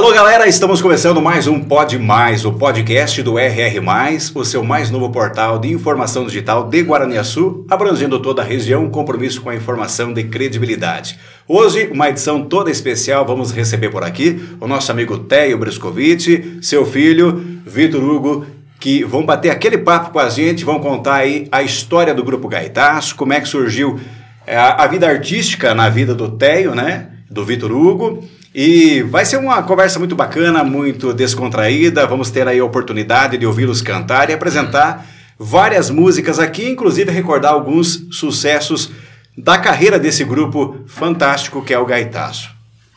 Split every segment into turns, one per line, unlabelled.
Alô, galera, estamos começando mais um Pod Mais, o podcast do RR+, o seu mais novo portal de informação digital de Guaraniaçu, abrangendo toda a região, compromisso com a informação de credibilidade. Hoje, uma edição toda especial, vamos receber por aqui o nosso amigo Teio Briscovic, seu filho, Vitor Hugo, que vão bater aquele papo com a gente, vão contar aí a história do Grupo Gaitaço, como é que surgiu é, a, a vida artística na vida do Teio, né, do Vitor Hugo, e vai ser uma conversa muito bacana, muito descontraída. Vamos ter aí a oportunidade de ouvi-los cantar e apresentar várias músicas aqui, inclusive recordar alguns sucessos da carreira desse grupo fantástico que é o Gaitaço.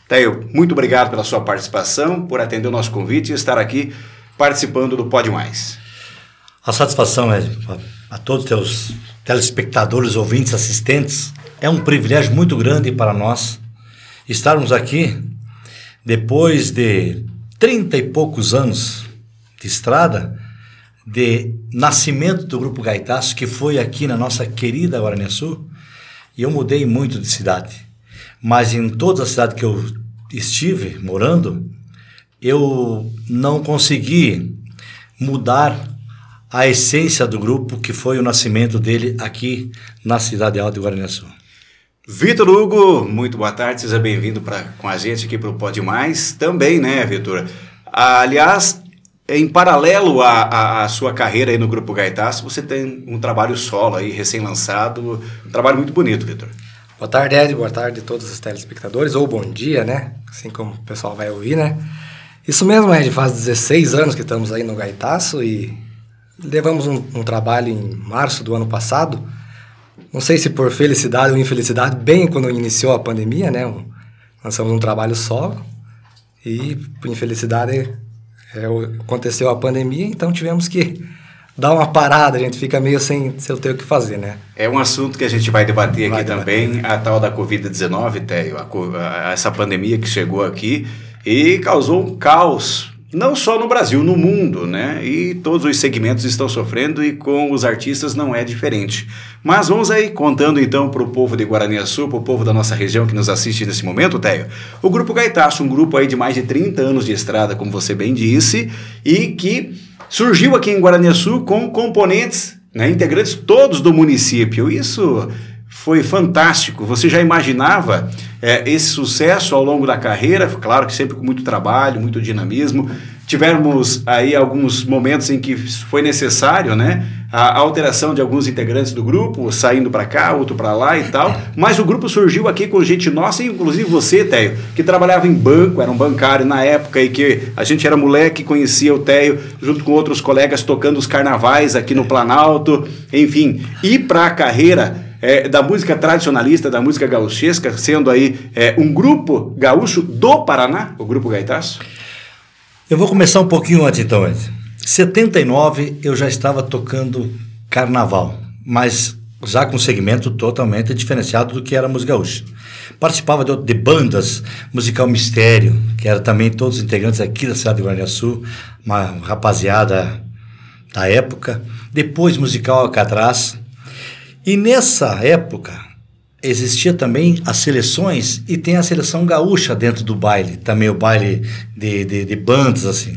Teio, muito obrigado pela sua participação, por atender o nosso convite e estar aqui participando do Pode Mais.
A satisfação é a todos os teus telespectadores, ouvintes, assistentes. É um privilégio muito grande para nós estarmos aqui depois de trinta e poucos anos de estrada, de nascimento do Grupo Gaitaço, que foi aqui na nossa querida Guaraniaçu, e eu mudei muito de cidade. Mas em toda a cidade que eu estive morando, eu não consegui mudar a essência do grupo, que foi o nascimento dele aqui na cidade alta de Guaraniaçu.
Vitor Hugo, muito boa tarde, seja bem-vindo com a gente aqui para o Pode Mais. Também, né, Vitor? Aliás, em paralelo à, sua carreira aí no Grupo Gaitaço, você tem um trabalho solo aí, recém-lançado, um trabalho muito bonito, Vitor.
Boa tarde, Ed, boa tarde a todos os telespectadores, ou bom dia, né? Assim como o pessoal vai ouvir, né? Isso mesmo, Ed, faz 16 anos que estamos aí no Gaitaço e levamos um, um trabalho em março do ano passado, não sei se por felicidade ou infelicidade, bem quando iniciou a pandemia, né? Um, lançamos um trabalho solo e, por infelicidade, é, aconteceu a pandemia, então tivemos que dar uma parada, a gente fica meio sem, sem ter o que fazer, né?
É um assunto que a gente vai debater vai aqui debater. também, a tal da Covid-19, Théo, essa pandemia que chegou aqui e causou um caos não só no Brasil, no mundo, né? E todos os segmentos estão sofrendo e com os artistas não é diferente. Mas vamos aí contando então para o povo de Guaraniaçu, para o povo da nossa região que nos assiste nesse momento, Teio. O Grupo Gaitaço, um grupo aí de mais de 30 anos de estrada, como você bem disse, e que surgiu aqui em Guaraniaçu com componentes, né, integrantes todos do município. Isso foi fantástico. Você já imaginava é, esse sucesso ao longo da carreira? Claro que sempre com muito trabalho, muito dinamismo. Tivemos aí alguns momentos em que foi necessário, né? A alteração de alguns integrantes do grupo, saindo para cá, outro para lá e tal. Mas o grupo surgiu aqui com gente nossa, inclusive você, Teio, que trabalhava em banco, era um bancário na época e que a gente era moleque, conhecia o Teio junto com outros colegas tocando os carnavais aqui no Planalto. Enfim, ir para a carreira é, da música tradicionalista, da música gauchesca, sendo aí é, um grupo gaúcho do Paraná, o Grupo Gaitaço?
Eu vou começar um pouquinho antes então. Em 79 eu já estava tocando carnaval, mas já com um segmento totalmente diferenciado do que era a música gaúcha. Participava de, de, bandas, musical Mistério, que era também todos os integrantes aqui da cidade de Guaraniaçu, uma rapaziada da época. Depois musical Alcatraz, e nessa época existia também as seleções e tem a seleção gaúcha dentro do baile, também o baile de, de, de bandas assim.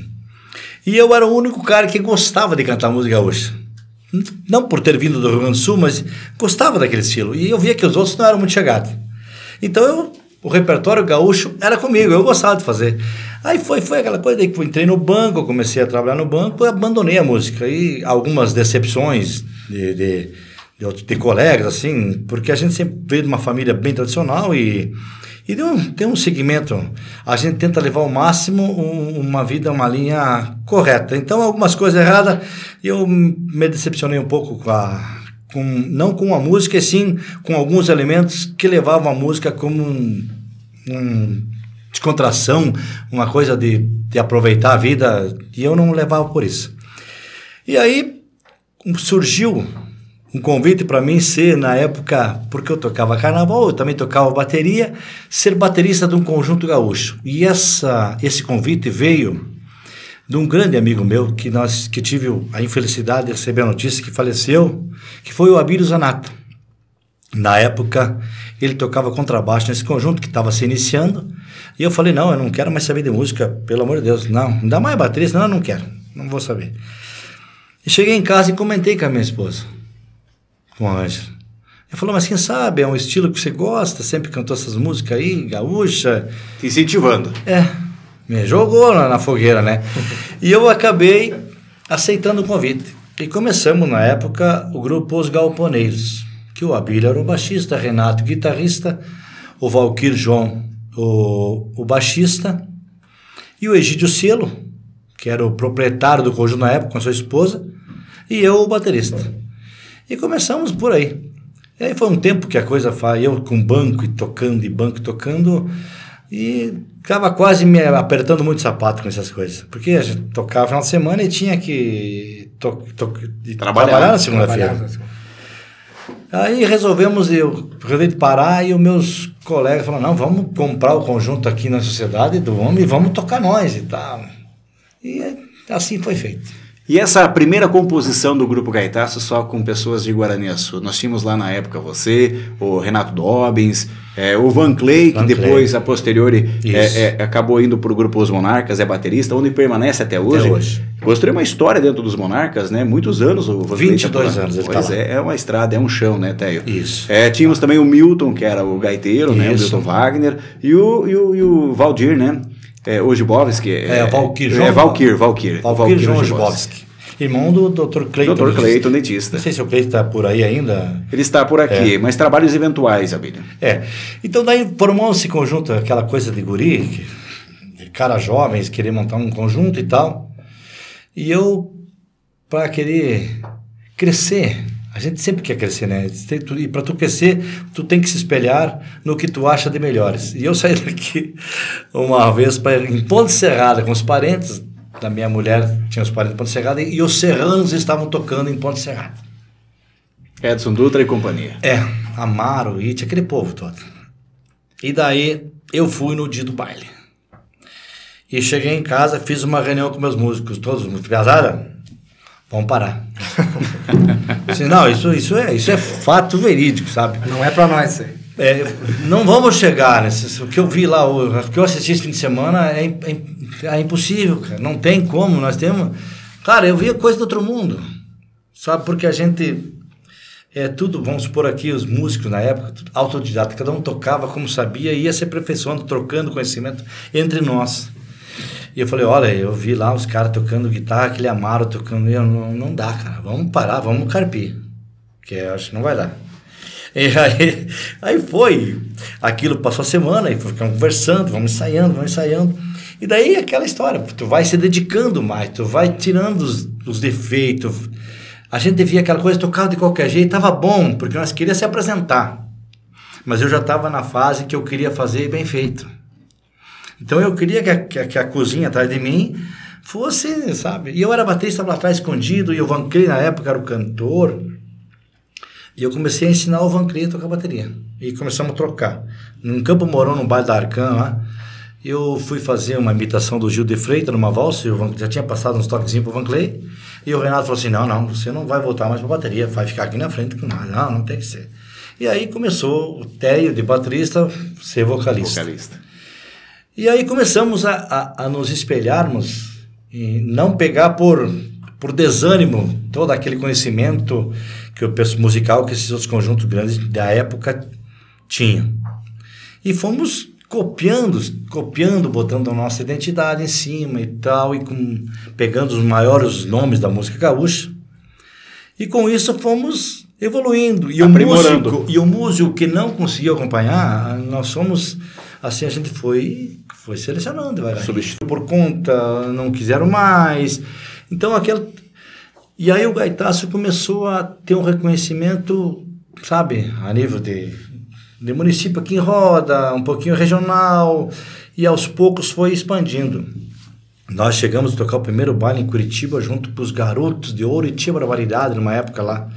E eu era o único cara que gostava de cantar música gaúcha. Não por ter vindo do Rio Grande do Sul, mas gostava daquele estilo. E eu via que os outros não eram muito chegados. Então eu, o repertório gaúcho era comigo, eu gostava de fazer. Aí foi, foi aquela coisa que eu entrei no banco, comecei a trabalhar no banco e abandonei a música. E algumas decepções de, de de, de colegas, assim, porque a gente sempre veio de uma família bem tradicional e, e tem, um, tem um segmento. A gente tenta levar ao máximo um, uma vida, uma linha correta. Então, algumas coisas erradas, eu me decepcionei um pouco com a. Com, não com a música, e sim com alguns elementos que levavam a música como um, um descontração, uma coisa de, de aproveitar a vida, e eu não levava por isso. E aí surgiu um convite para mim ser, na época, porque eu tocava carnaval, eu também tocava bateria, ser baterista de um conjunto gaúcho. E essa, esse convite veio de um grande amigo meu que nós que tive a infelicidade de receber a notícia que faleceu, que foi o Abílio Zanata. Na época, ele tocava contrabaixo nesse conjunto que estava se iniciando. E eu falei: não, eu não quero mais saber de música, pelo amor de Deus. Não, dá mais baterista, não, eu não quero, não vou saber. E cheguei em casa e comentei com a minha esposa, com a Ângela. Ele falou, mas quem sabe, é um estilo que você gosta, sempre cantou essas músicas aí, gaúcha.
Te incentivando.
É, me jogou na, na fogueira, né? e eu acabei aceitando o convite. E começamos, na época, o grupo Os Galponeiros, que o Abílio era o baixista, Renato, guitarrista, o Valquir João, o, o baixista, e o Egídio Cielo, que era o proprietário do conjunto na época, com a sua esposa, e eu, o baterista. E começamos por aí. E aí foi um tempo que a coisa foi, eu com banco e tocando, e banco e tocando, e ficava quase me apertando muito sapato com essas coisas. Porque a gente tocava final de semana e tinha que to, to,
Trabalhar.
trabalhar na segunda-feira. Aí resolvemos, eu resolvi parar e os meus colegas falaram, não, vamos comprar o conjunto aqui na sociedade do homem e vamos tocar nós e tal. E assim foi feito.
E essa primeira composição do Grupo Gaitaço só com pessoas de Guaraniaçu? Nós tínhamos lá na época você, o Renato Dobbins, é, o Van Clay, que
Van
depois, a posteriori,
Isso.
é, é, acabou indo para o Grupo Os Monarcas, é baterista, onde permanece até hoje.
hoje.
Construiu uma história dentro dos Monarcas, né? Muitos anos o Van Clay
22
tá
anos ele
Pois
tá lá.
é, é uma estrada, é um chão, né, Teio?
Isso.
É, tínhamos também o Milton, que era o gaiteiro, né? O
Isso.
Milton Wagner, e o, e o, e o Valdir, né? É, Ojibowski.
É, o Valkyr,
É,
João-
Valkyr, Valkyr.
Valquir João.
Ojibowski.
Irmão do Dr. Cleiton.
Dr. Cleiton, dentista.
Não sei se o Cleiton está por aí ainda.
Ele está por aqui, mas trabalhos eventuais, Abílio.
É. Então daí formou esse conjunto, aquela coisa de guri, de caras jovens querer montar um conjunto e tal. E eu, para querer crescer, a gente sempre quer crescer, né? E para tu crescer, tu tem que se espelhar no que tu acha de melhores. E eu saí daqui uma vez para em Ponte Serrada com os parentes da minha mulher, tinha os parentes em Ponte Serrada, e os serranos estavam tocando em Ponte Serrada.
Edson Dutra e companhia.
É, Amaro, It, aquele povo todo. E daí eu fui no dia do baile. E cheguei em casa, fiz uma reunião com meus músicos, todos os músicos. Piazada, vamos parar. Não, isso, isso, é, isso é fato verídico, sabe?
Não é pra nós aí.
É, não vamos chegar nesse. O que eu vi lá, o, o que eu assisti esse fim de semana é, é é impossível, cara. Não tem como. Nós temos. Cara, eu via coisa do outro mundo. Sabe? Porque a gente. É tudo, vamos supor aqui, os músicos na época, autodidata, cada um tocava como sabia e ia se aperfeiçoando, trocando conhecimento entre nós. E eu falei, olha, eu vi lá os caras tocando guitarra, aquele Amaro tocando, e eu, não, não dá, cara, vamos parar, vamos carpir, que eu acho que não vai dar. E aí, aí foi, aquilo passou a semana, e ficamos conversando, vamos ensaiando, vamos ensaiando. E daí aquela história, tu vai se dedicando mais, tu vai tirando os, os defeitos. A gente via aquela coisa, tocava de qualquer jeito, tava bom, porque nós queríamos se apresentar. Mas eu já estava na fase que eu queria fazer bem feito. Então eu queria que a, que a, que a cozinha atrás de mim fosse, sabe? E eu era baterista lá atrás escondido, e o Van Clay na época era o cantor. E eu comecei a ensinar o Van Clay a tocar bateria. E começamos a trocar. Num Campo Mourão, no baile da Arcan lá, eu fui fazer uma imitação do Gil de Freitas numa valsa, e o Van, já tinha passado uns toquezinhos pro Van Clay, e o Renato falou assim, não, não, você não vai voltar mais pra bateria, vai ficar aqui na frente com nada. Não, não tem que ser. E aí começou o Teio de baterista ser vocalista.
Vocalista.
E aí começamos a, a, a nos espelharmos e não pegar por, por desânimo todo aquele conhecimento que o pessoal musical que esses outros conjuntos grandes da época tinham. E fomos copiando, copiando, botando a nossa identidade em cima e tal, e com, pegando os maiores nomes da música gaúcha. E com isso fomos evoluindo. E o, músico, e o músico que não conseguiu acompanhar, nós fomos, assim, a gente foi, foi selecionando devagarinho.
Substitu-
Por conta, não quiseram mais. Então, aquele... E aí o Gaitaço começou a ter um reconhecimento, sabe, a nível de, de município aqui em Roda, um pouquinho regional, e aos poucos foi expandindo. Nós chegamos a tocar o primeiro baile em Curitiba junto com os garotos de ouro e tinha barbaridade numa época lá.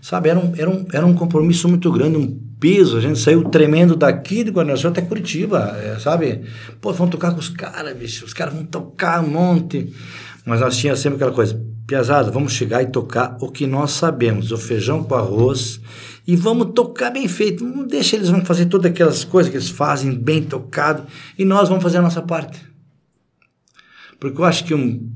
Sabe, era um, era, um, era um compromisso muito grande, um peso. A gente saiu tremendo daqui de Guaraniaçu até Curitiba, é, sabe? Pô, vamos tocar com os caras, bicho. Os caras vão tocar um monte. Mas nós tínhamos sempre aquela coisa, piazada, vamos chegar e tocar o que nós sabemos, o feijão com arroz e vamos tocar bem feito. Não deixa eles vão fazer todas aquelas coisas que eles fazem bem tocado e nós vamos fazer a nossa parte. Porque eu acho que um,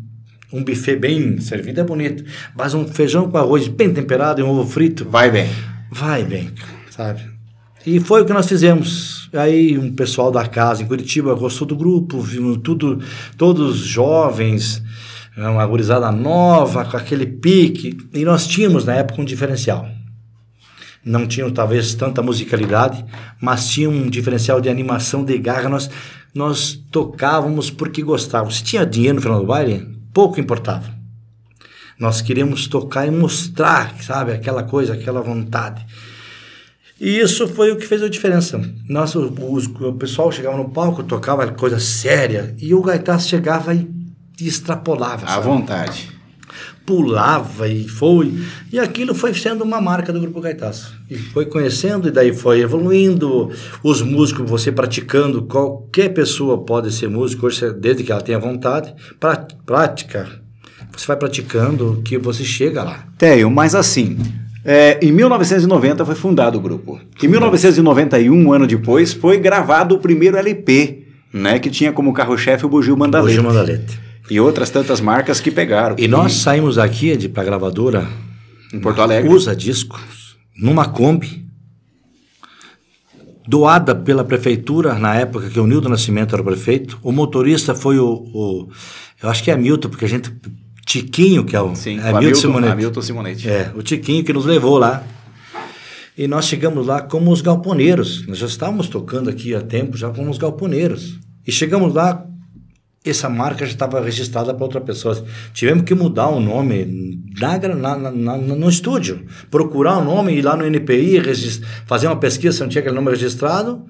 um buffet bem servido é bonito, mas um feijão com arroz bem temperado e um ovo frito
Vai bem.
vai bem, sabe? E foi o que nós fizemos. Aí um pessoal da casa em Curitiba gostou do grupo, viu tudo, todos jovens, uma gurizada nova, com aquele pique. E nós tínhamos na época um diferencial. Não tínhamos talvez tanta musicalidade, mas tinha um diferencial de animação, de garra. Nós, nós tocávamos porque gostávamos. Se tinha dinheiro no final do baile, pouco importava. Nós queríamos tocar e mostrar, sabe, aquela coisa, aquela vontade. E isso foi o que fez a diferença. Nossa, os- o pessoal chegava no palco, tocava coisa séria, e o gaitaço chegava e extrapolava,
À
sabe?
vontade.
pulava e foi. E aquilo foi sendo uma marca do Grupo Gaitaço. E foi conhecendo, e daí foi evoluindo. Os músicos, você praticando, qualquer pessoa pode ser músico, desde que ela tenha vontade. Pra, prática, você vai praticando que você chega lá.
Teio, mas assim, é, em 1990 foi fundado o grupo. Em 1991, um ano depois, foi gravado o primeiro LP, né, que tinha como carro-chefe o Bugio Mandalete.
Hoje Mandalete.
E outras tantas marcas que pegaram.
E nós saímos aqui de, pra gravadora
Em Porto Alegre.
Usa Discos, numa Kombi, doada pela prefeitura, na época que o Nildo Nascimento era prefeito. O motorista foi o, o- eu acho que é Hamilton, porque a gente, Tiquinho, que é o
Sim,
é
Hamilton,
Simonetti.
Hamilton Simonetti.
É, o Tiquinho que nos levou lá. E nós chegamos lá como os galponeiros. Nós já estávamos tocando aqui há tempo, já como os galponeiros. E chegamos lá, essa marca já estava registrada para outra pessoa. Tivemos que mudar o nome na, na, na- no estúdio. Procurar o nome, ir lá no NPI, fazer uma pesquisa se não tinha aquele nome registrado.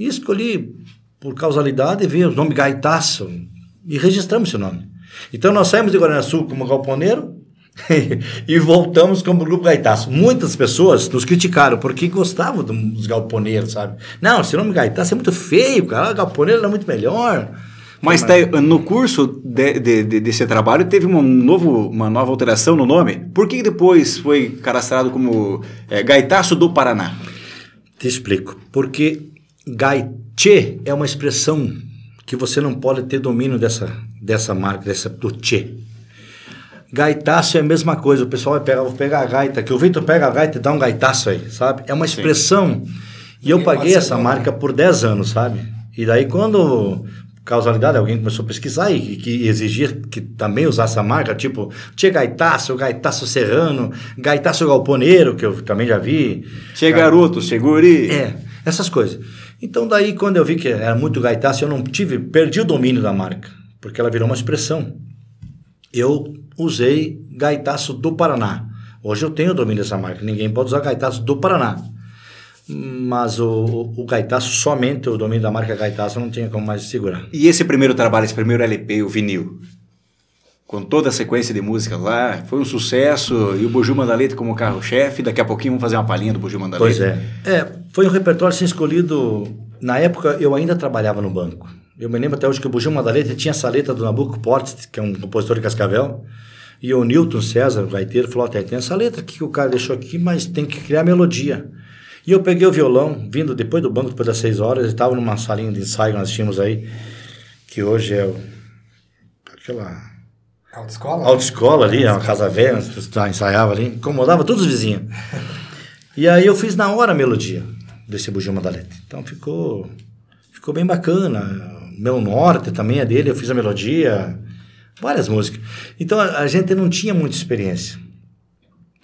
E escolhi, por causalidade, ver o nome Gaitaço. E registramos esse nome. Então nós saímos de Guarani Sul como galponeiro e voltamos como grupo Gaitaço. Muitas pessoas nos criticaram porque gostavam dos galponeiros, sabe? Não, esse nome Gaitaço é muito feio, cara. Galponeiro era muito melhor.
Mas Teio, no curso de- de- de- desse trabalho teve um novo, uma nova alteração no nome. Por que depois foi cadastrado como é, Gaitaço do Paraná?
Te explico. Porque gaitê é uma expressão que você não pode ter domínio dessa, dessa marca, dessa, do tchê. Gaitaço é a mesma coisa. O pessoal vai pegar, vou pegar a gaita, que o Vitor pega a gaita e dá um gaitaço aí, sabe? É uma expressão. E eu paguei essa
bom,
marca por 10 anos, sabe? E daí quando causalidade, alguém começou a pesquisar e que exigir que também usasse a marca, tipo, tinha gaitaço, gaitaço serrano, gaitaço galponeiro, que eu também já vi.
Che garoto, che guri.
É, essas coisas. Então daí quando eu vi que era muito gaitaço, eu não tive, perdi o domínio da marca, porque ela virou uma expressão. Eu usei gaitaço do Paraná. Hoje eu tenho o domínio dessa marca, ninguém pode usar gaitaço do Paraná. Mas o, o, o gaitaço, somente o domínio da marca gaitaço, não tinha como mais segurar.
E esse primeiro trabalho, esse primeiro LP, o vinil, com toda a sequência de músicas lá, foi um sucesso. E o Buju Mandalete como carro-chefe. Daqui a pouquinho vamos fazer uma palhinha do Buju Mandalete.
Pois é. É, foi um repertório assim, escolhido. Na época eu ainda trabalhava no banco. Eu me lembro até hoje que o Bujão Madaleta tinha essa letra do Nabucco Portes, que é um compositor de Cascavel. E o Newton César, o gaiteiro, falou: até tem essa letra aqui que o cara deixou aqui, mas tem que criar melodia. E eu peguei o violão, vindo depois do banco, depois das seis horas, eu estava numa salinha de ensaio que nós tínhamos aí, que hoje é o, aquela
Autoescola?
autoescola ali, é uma casa velha, nós ensaiava ali, incomodava todos os vizinhos. E aí eu fiz na hora a melodia desse Bugio Madalete. Então ficou, ficou bem bacana. Meu Norte também é dele, eu fiz a melodia, várias músicas. Então a, a gente não tinha muita experiência.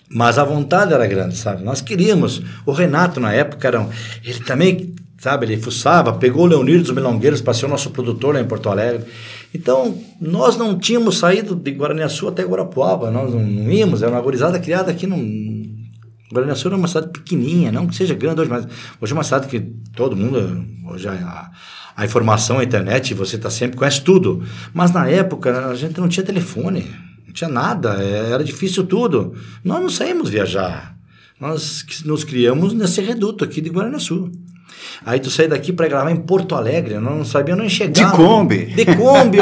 Mas a vontade era grande, sabe? Nós queríamos. O Renato, na época, era um, ele também, sabe, ele fuçava, pegou o Leonir dos Melongueiros para ser o nosso produtor lá em Porto Alegre. Então, nós não tínhamos saído de Guaraniaçu até Guarapuava, nós não, não íamos, era uma gurizada criada aqui no. Guaraniaçu era uma cidade pequenininha, não que seja grande hoje, mas hoje é uma cidade que todo mundo, hoje a, a informação, a internet, você está sempre, conhece tudo. Mas na época a gente não tinha telefone, não tinha nada, era difícil tudo. Nós não saímos viajar, nós nos criamos nesse reduto aqui de Guaraniaçu. Aí tu sai daqui para gravar em Porto Alegre, nós não sabia nem chegar.
De Kombi.
De Kombi,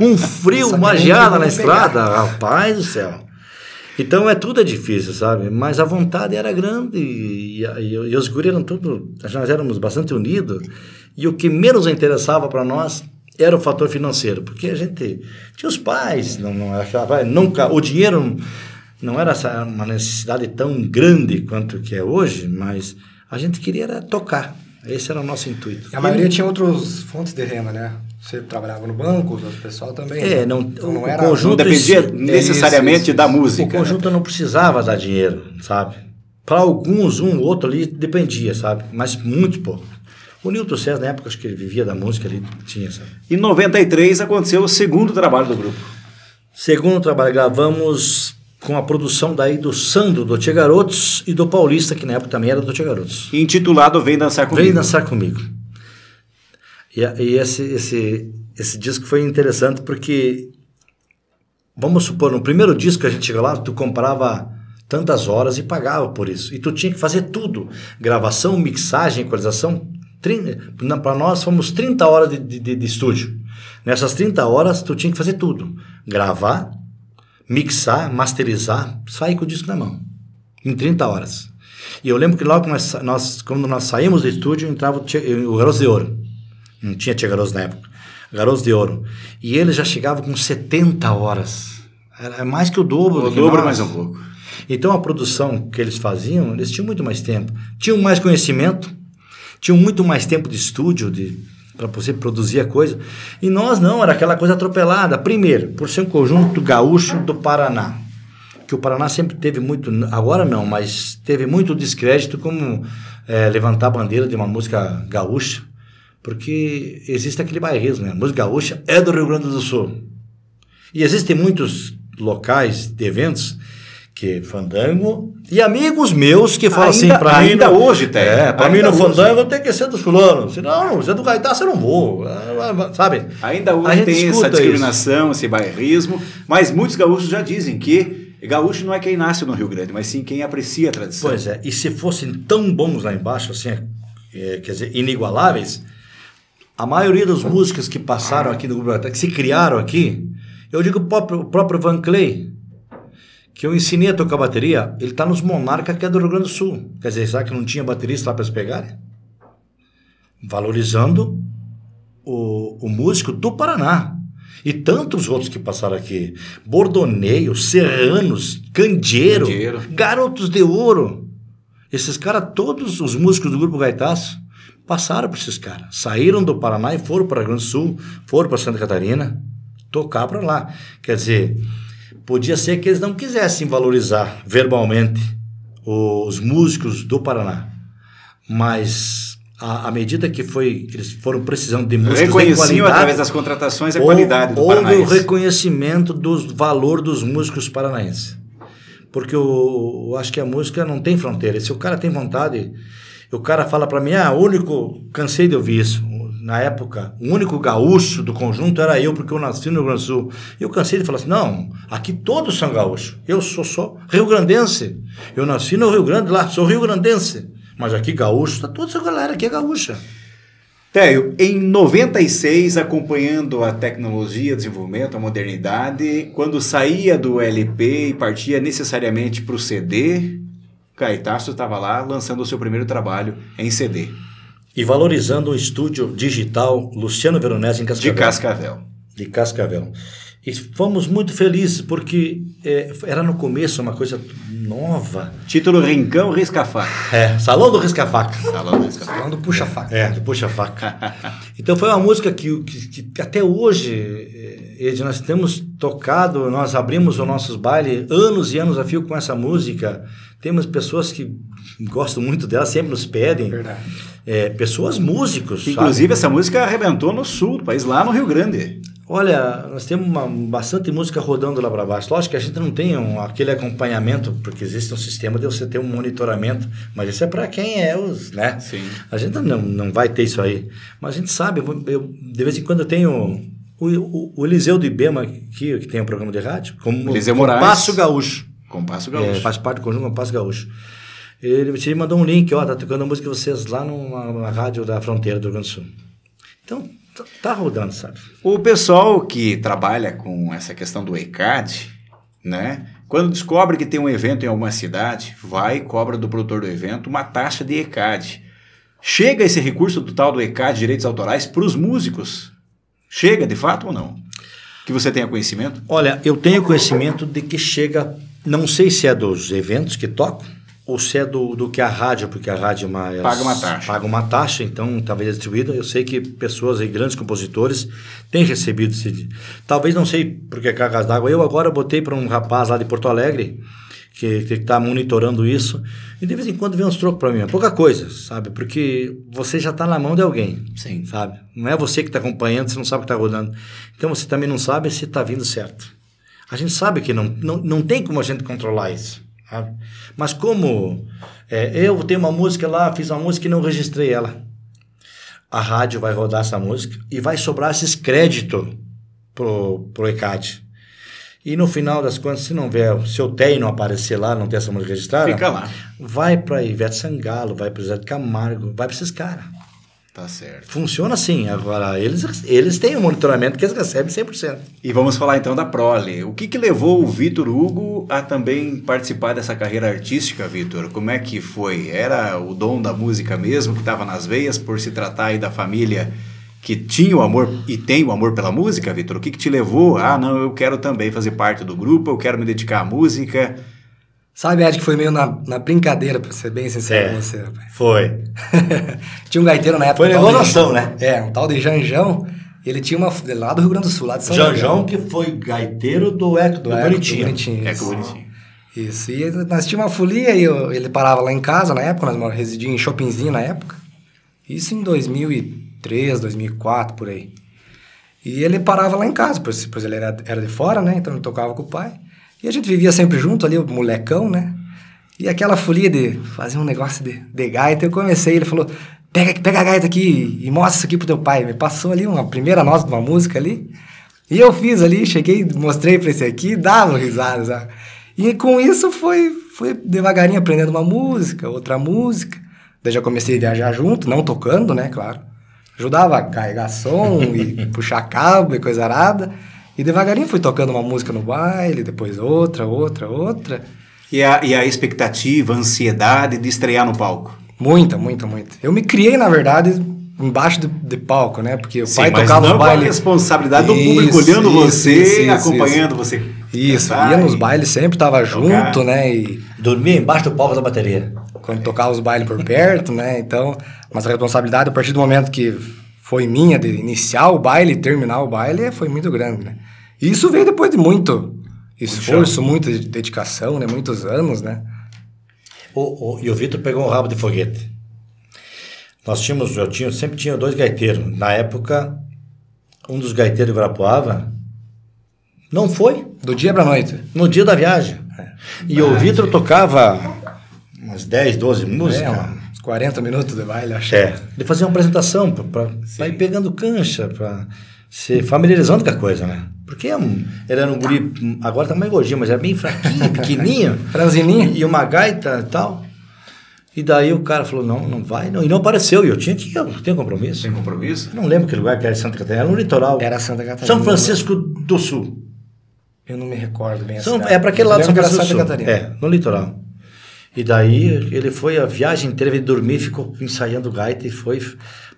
um- frio, uma geada na
pegar.
estrada, rapaz do céu. Então é tudo é difícil, sabe? Mas a vontade era grande e, e, e os guri eram tudo, nós éramos bastante unidos e o que menos interessava para nós era o fator financeiro, porque a gente tinha os pais, não, não achava, nunca o dinheiro não era essa, uma necessidade tão grande quanto que é hoje, mas a gente queria era tocar. Esse era o nosso intuito.
E a maioria tinha outras fontes de renda, né? Você trabalhava no banco, o pessoal também. É,
né? não, então, não, era, conjunto
não dependia necessariamente isso, da música.
O conjunto né? não precisava dar dinheiro, sabe? Para alguns, um ou outro ali dependia, sabe? Mas muito pouco. O Nilton César, na época, acho que ele vivia da música, ele tinha, sabe?
Em 93 aconteceu o segundo trabalho do grupo.
Segundo trabalho, gravamos com a produção daí do Sandro, do Tia Garotos, e do Paulista, que na época também era do Tia Garotos.
Intitulado Vem Dançar Comigo.
Vem Dançar Comigo. E, e esse, esse, esse disco foi interessante porque, vamos supor, no primeiro disco que a gente chegou lá, tu comprava tantas horas e pagava por isso. E tu tinha que fazer tudo. Gravação, mixagem, equalização. Para nós, fomos 30 horas de, de, de estúdio. Nessas 30 horas, tu tinha que fazer tudo. Gravar, mixar, masterizar, sair com o disco na mão. Em 30 horas. E eu lembro que logo nós, nós quando nós saímos do estúdio, entrava o, o Garoto de Ouro. Não tinha Tia Garoto na época. Garoto de Ouro. E ele já chegava com 70 horas. Era mais que o dobro.
O dobro mais um pouco.
Então a produção que eles faziam, eles tinham muito mais tempo. Tinham mais conhecimento, tinham muito mais tempo de estúdio, de para você produzir a coisa. E nós não, era aquela coisa atropelada. Primeiro, por ser um conjunto gaúcho do Paraná. Que o Paraná sempre teve muito, agora não, mas teve muito descrédito como é, levantar a bandeira de uma música gaúcha, porque existe aquele bairrismo, né? A música gaúcha é do Rio Grande do Sul. E existem muitos locais de eventos que fandango e amigos meus que falam assim para
mim ainda hoje tem
é para mim no fandango tem que ser dos fulanos senão você é do Gaitaço eu não vou sabe
ainda hoje tem essa discriminação isso. esse bairrismo mas muitos gaúchos já dizem que gaúcho não é quem nasce no Rio Grande mas sim quem aprecia a tradição
pois é e se fossem tão bons lá embaixo assim é, quer dizer inigualáveis a maioria das músicas que passaram aqui no grupo que se criaram aqui eu digo o próprio, próprio Van Clay que eu ensinei a tocar bateria, ele está nos Monarca, que é do Rio Grande do Sul. Quer dizer, será que não tinha baterista lá para eles pegarem? Valorizando o, o músico do Paraná. E tantos outros que passaram aqui. Bordoneio, Serranos, Candeeiro, Candeeiro. Garotos de Ouro. Esses caras, todos os músicos do Grupo Gaitaço, passaram por esses caras. Saíram do Paraná e foram para o Rio Grande do Sul, foram para Santa Catarina, tocar para lá. Quer dizer, Podia ser que eles não quisessem valorizar verbalmente os músicos do Paraná, mas à, medida que foi eles foram precisando de músicos
Reconheciam de qualidade, através das contratações a qualidade do
Houve o reconhecimento do valor dos músicos paranaenses. Porque eu, eu acho que a música não tem fronteira. Se o cara tem vontade, o cara fala para mim, ah, único, cansei de ouvir isso na época, o único gaúcho do conjunto era eu, porque eu nasci no Rio Grande do Sul. E eu cansei de falar assim: não, aqui todos são gaúchos. Eu sou só rio-grandense. Eu nasci no Rio Grande, lá, sou rio-grandense. Mas aqui gaúcho, tá toda essa galera aqui é gaúcha.
Téio, em 96, acompanhando a tecnologia, desenvolvimento, a modernidade, quando saía do LP e partia necessariamente para o CD, Caetaço estava lá lançando o seu primeiro trabalho em CD
e valorizando o estúdio digital Luciano Veronese em Cascavel.
De Cascavel.
De Cascavel. E fomos muito felizes porque é, era no começo uma coisa nova.
Título Rincão Riscafaca.
É, Salão do Riscafaca.
Salão do Riscafaca. Salão do Puxa-Faca.
É, do Puxa-Faca. então foi uma música que, que, que até hoje, é, Ed, nós temos tocado, nós abrimos os nossos bailes anos e anos a fio com essa música. Temos pessoas que gostam muito dela, sempre nos pedem.
Verdade
é, pessoas músicos.
Inclusive,
sabe?
essa música arrebentou no sul do país, lá no Rio Grande.
Olha, nós temos uma, bastante música rodando lá para baixo. Lógico que a gente não tem um, aquele acompanhamento, porque existe um sistema de você ter um monitoramento, mas isso é para quem é os, né?
Sim.
A gente não, não vai ter isso aí. Mas a gente sabe, eu, eu de vez em quando eu tenho o, o, o Eliseu do Ibema, que, que tem um programa de rádio, como
Eliseu Moraes.
Compasso Gaúcho.
Compasso Gaúcho. É,
faz parte do conjunto Compasso Gaúcho. Ele me mandou um link, ó, tá tocando a música de vocês lá numa, numa rádio da fronteira do Rio Grande do Sul. Então, tá rodando, sabe?
O pessoal que trabalha com essa questão do ECAD, né? Quando descobre que tem um evento em alguma cidade, vai e cobra do produtor do evento uma taxa de ECAD. Chega esse recurso do tal do ECAD, direitos autorais, para os músicos? Chega de fato ou não? Que você tenha conhecimento?
Olha, eu tenho conhecimento de que chega, não sei se é dos eventos que tocam, ou se é do, do que a rádio, porque a rádio é uma,
paga uma taxa.
Paga uma taxa, então talvez é distribuída. Eu sei que pessoas aí, grandes compositores, têm recebido esse. Talvez não sei porque é cargas d'água. Eu agora botei para um rapaz lá de Porto Alegre que está monitorando isso e de vez em quando vem uns trocos para mim. É pouca coisa, sabe? Porque você já está na mão de alguém.
Sim.
Sabe? Não é você que está acompanhando, você não sabe o que está rodando. Então você também não sabe se está vindo certo. A gente sabe que não, não, não tem como a gente controlar isso. Sabe? Mas como é, eu tenho uma música lá, fiz uma música e não registrei ela. A rádio vai rodar essa música e vai sobrar esses créditos pro, pro ECAD. E no final das contas, se não vier, se o TEI não aparecer lá, não ter essa música registrada,
Fica lá.
vai para Ivete Sangalo, vai para Zé de Camargo, vai para esses caras.
Tá certo.
Funciona assim. Agora, eles, eles têm um monitoramento que eles recebem 100%.
E vamos falar então da Prole. O que, que levou o Vitor Hugo a também participar dessa carreira artística, Vitor? Como é que foi? Era o dom da música mesmo que estava nas veias por se tratar aí da família que tinha o amor e tem o amor pela música, Vitor? O que, que te levou? Ah, não, eu quero também fazer parte do grupo, eu quero me dedicar à música.
Sabe, Ed, que foi meio na, na brincadeira, pra ser bem sincero com você, rapaz.
Foi.
tinha um gaiteiro na época.
Foi
um tal de-
negociação, né?
É, um tal de Janjão. E ele tinha uma. lá do Rio Grande do Sul, lá de São
Janjão, que foi gaiteiro do Eco do,
Do Eco, do
Bonitinho.
Bonitinho.
É
isso.
que bonitinho.
Isso. E nós tínhamos uma folia e eu- ele parava lá em casa na época, nós residíamos em Shoppingzinho na época. Isso em 2003, 2004, por aí. E ele parava lá em casa, pois, pois ele era, era de fora, né? Então ele tocava com o pai. E a gente vivia sempre junto ali, o molecão, né? E aquela folia de fazer um negócio de, de gaita, eu comecei, ele falou, pega, pega a gaita aqui e mostra isso aqui pro teu pai. Me passou ali uma primeira nota de uma música ali. E eu fiz ali, cheguei, mostrei pra esse aqui, dava risada, sabe? E com isso foi, foi devagarinho aprendendo uma música, outra música. Daí já comecei a viajar junto, não tocando, né, claro. Ajudava a carregar som e puxar cabo e coisa arada. E devagarinho fui tocando uma música no baile, depois outra, outra, outra.
E a, e a expectativa, a ansiedade de estrear no palco?
Muita, muita, muita. Eu me criei, na verdade, embaixo de, de palco, né? Porque o
Sim,
pai
mas
tocava
não
os
com a
bailes.
responsabilidade do público olhando
isso,
você,
isso, isso,
acompanhando você.
Isso,
cantar
ia nos bailes sempre, tava junto, né? E
Dormia embaixo do palco da bateria.
quando tocava os bailes por perto, né? Então, mas a responsabilidade, a partir do momento que foi minha de iniciar o baile e terminar o baile, foi muito grande, né? E isso veio depois de muito esforço, muita dedicação, né? Muitos anos, né?
O, o- e o Vitor pegou um rabo de foguete. Nós tínhamos, eu tinha, sempre tinha dois gaiteiros. Na época, um dos gaiteiros de Guarapuava não foi
Do dia pra noite.
no dia da viagem. E o Vitor tocava umas 10, 12
É,
músicas.
uns 40 minutos de baile, acho.
É, ele fazia uma apresentação para ir pegando cancha, para se familiarizando com a coisa, né? Porque é ele era um guri, agora tá mais gordinho, mas era bem fraquinho, pequenininho.
Franzininho.
E uma gaita e tal. E daí o cara falou, não, não vai. Não. E não apareceu. E eu tinha que, eu tenho compromisso.
Sem compromisso?
Eu não lembro que lugar que era Santa Catarina. Era no litoral.
Era Santa Catarina.
São Francisco do Sul.
Eu não me recordo bem
São, é para aquele lado de São Francisco do
Santa. Catarina.
É, no litoral. E daí ele foi a viagem inteira, veio dormir, ficou ensaiando gaita e foi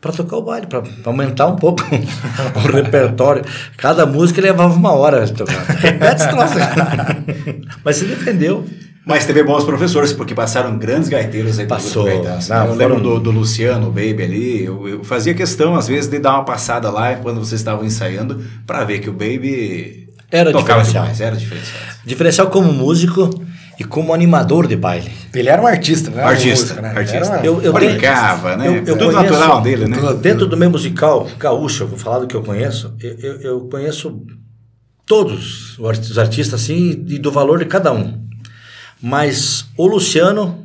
para tocar o baile, para aumentar um pouco o repertório. Cada música levava uma hora de tocar. Repete esse troço. Mas se defendeu.
Mas teve bons professores, porque passaram grandes gaiteiros aí
Passou.
grupo Gaitaço, né?
Não,
eu lembro
foram-
do, do Luciano, o Baby ali, eu, eu fazia questão, às vezes, de dar uma passada lá quando vocês estavam ensaiando, para ver que o Baby
Era
tocava
diferencial.
demais, era diferencial.
Diferencial como músico e como animador de baile.
Ele era um artista, né?
Artista,
né?
artista.
Era uma-
Eu- eu
Brincava, né?
eu- eu
Tudo
conheço-
natural dele, né?
Dentro do meu musical gaúcho, vou falar do que eu conheço, eu, eu- eu conheço todos os artistas assim e do valor de cada um. Mas o Luciano,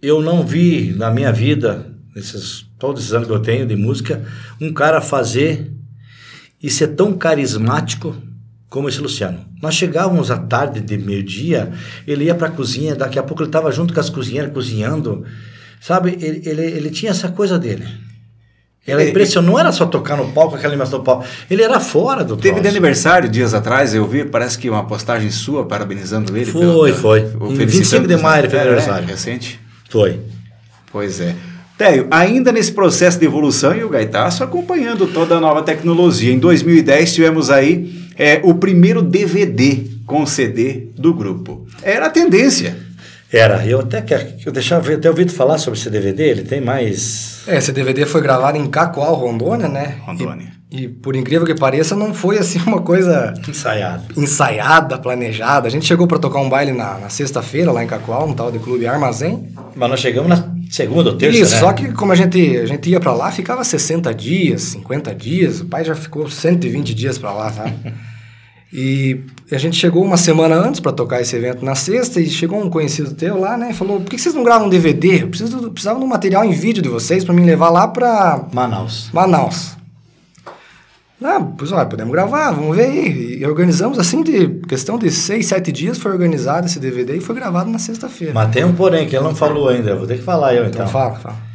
eu não vi na minha vida, nesses todos esses anos que eu tenho de música, um cara fazer e ser tão carismático como esse Luciano. Nós chegávamos à tarde de meio-dia, ele ia para a cozinha, daqui a pouco ele estava junto com as cozinheiras cozinhando, sabe? Ele, ele, ele tinha essa coisa dele. Era impressionante, não era só tocar no palco, aquela animação do palco. Ele era fora do
Teve de
troço.
aniversário dias atrás, eu vi, parece que uma postagem sua parabenizando ele.
Foi, foi.
o
Em
felicitando
25 de maio ele fez
É,
aniversário.
recente.
Foi.
Pois é. Téio, ainda nesse processo de evolução e o Gaitaço acompanhando toda a nova tecnologia. Em 2010 tivemos aí é, o primeiro DVD com CD do grupo. Era a tendência.
Era. Eu até quero. Eu deixava até ouvido falar sobre esse DVD, ele tem mais.
É, esse DVD foi gravado em Cacoal, Rondônia, né?
Rondônia.
E, e por incrível que pareça, não foi assim uma coisa
ensaiado.
ensaiada, planejada. A gente chegou para tocar um baile na, na sexta-feira lá em Cacoal, no tal de Clube Armazém.
Mas nós chegamos na segunda ou terça,
Isso,
né?
só que como a gente, a gente ia para lá, ficava 60 dias, 50 dias. O pai já ficou 120 dias para lá, sabe? E a gente chegou uma semana antes para tocar esse evento na sexta e chegou um conhecido teu lá, né? E falou: por que vocês não gravam um DVD? Eu preciso, precisava de um material em vídeo de vocês para me levar lá para
Manaus.
Manaus. Ah, pois olha, podemos gravar, vamos ver aí. E organizamos assim, de questão de seis, sete dias foi organizado esse DVD e foi gravado na sexta-feira.
Mas tem um porém que ele não falou ainda. Eu vou ter que falar eu então.
Então fala, fala.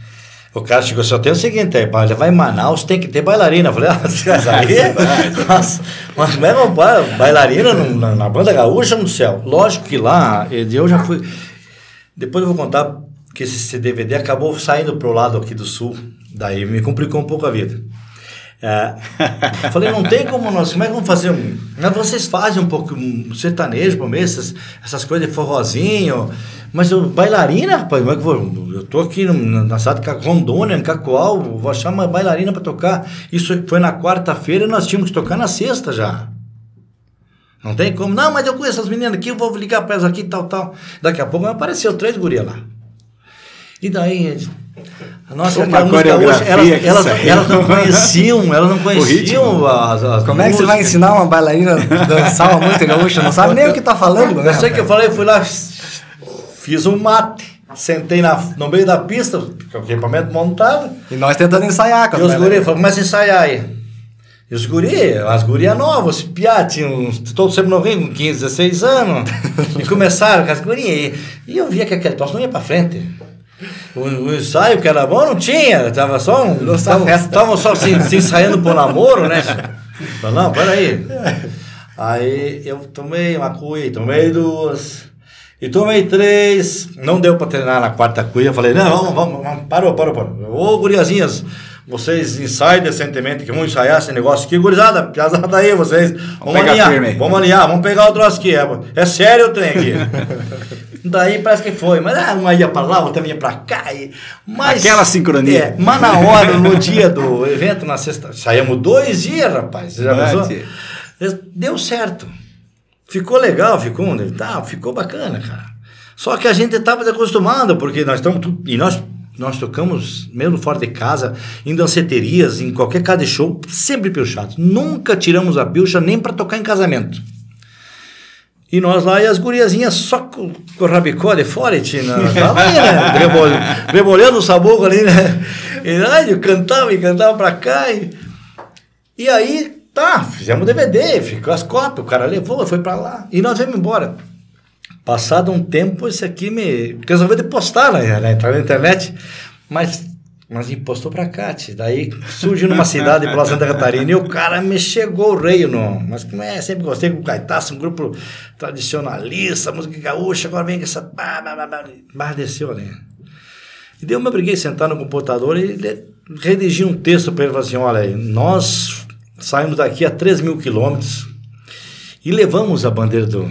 O cara chegou só tem o seguinte, aí, para levar em Manaus tem que ter bailarina. Eu falei, ah, mas aí, nossa, mas é ba- bailarina na, na banda gaúcha no céu? Lógico que lá, eh, eu já fui. Depois eu vou contar que esse DVD acabou saindo pro lado aqui do sul, daí me complicou um pouco a vida. É, falei, não tem como nós, como é que vamos fazer um. Mas vocês fazem um pouco um sertanejo para essas, essas coisas de forrozinho. Mas eu, bailarina, rapaz, como é que eu vou? Eu tô aqui no- na cidade de Rondônia, em Cacoal, vou achar uma bailarina para tocar. Isso foi na quarta-feira e nós tínhamos que tocar na sexta já. Não tem como. Não, mas eu conheço as meninas aqui, eu vou ligar para elas aqui, tal, tal. Daqui a pouco apareceu três gurias lá. E daí, nossa
Uma coreografia
hoje, elas,
que
elas,
saiu.
elas não conheciam, elas não conheciam as, as
Como é que você vai
músicas.
ensinar uma bailarina a dançar uma música gaúcha? Não sabe nem o que tá falando, né?
Eu sei que eu falei, fui lá, fiz um mate, sentei na, no meio da pista, com o equipamento montado,
E nós tentando ensaiar,
e
cara.
os guri falaram, começa a ensaiar aí. E os guri, as gurias novas, os piá, tinham todos sempre novinhos, com 15, 16 anos, e começaram com as gurias, e, e eu via que aquele troço não ia pra frente. O, o ensaio que era bom não tinha, tava só um. Estavam só se, se ensaiando por namoro, né? Falei, não, peraí. Aí eu tomei uma cuia, tomei duas. E tomei três. Não deu pra treinar na quarta cuia. Falei, não, vamos, vamos, vamos. Parou, parou, parou. Ô, guriazinhas, vocês ensaiam decentemente que vão ensaiar esse negócio aqui. Gurizada, piazada aí, vocês. Vamos,
pegar
alinhar,
firme
vamos alinhar, vamos pegar o troço aqui. É, é sério o trem aqui. Daí parece que foi, mas ah, uma ia pra lá, outra vinha pra cá. E, mas,
Aquela sincronia.
É, mas na hora, no dia do evento, na sexta, saímos dois dias, rapaz. Você já pensou? Deu certo. Ficou legal, ficou, tá, ficou bacana, cara. Só que a gente estava desacostumado, porque nós estamos. E nós, nós tocamos, mesmo fora de casa, em danceterias, em qualquer casa de show, sempre pilchados. Nunca tiramos a pilcha nem para tocar em casamento. E nós lá, e as guriazinhas só com, com o rabicó de fora, tinha, tava aí, né? Rebol, rebolhando o sabugo ali, né? E aí, cantava e cantava pra cá. E, e aí, tá, fizemos DVD, ficou as cópias, o cara levou, foi pra lá. E nós viemos embora. Passado um tempo, esse aqui me resolveu de postar né, né, na internet, mas, mas me postou pra tio. daí surgiu numa cidade pela Santa Catarina e o cara me chegou o rei, não. mas como é, sempre gostei com o Caetaço, um grupo tradicionalista, música gaúcha, agora vem com essa... Bah, desceu ali. E daí eu me obriguei a sentar no computador e redigi um texto para ele, falei assim, olha, nós saímos daqui a 3 mil quilômetros e levamos a bandeira do,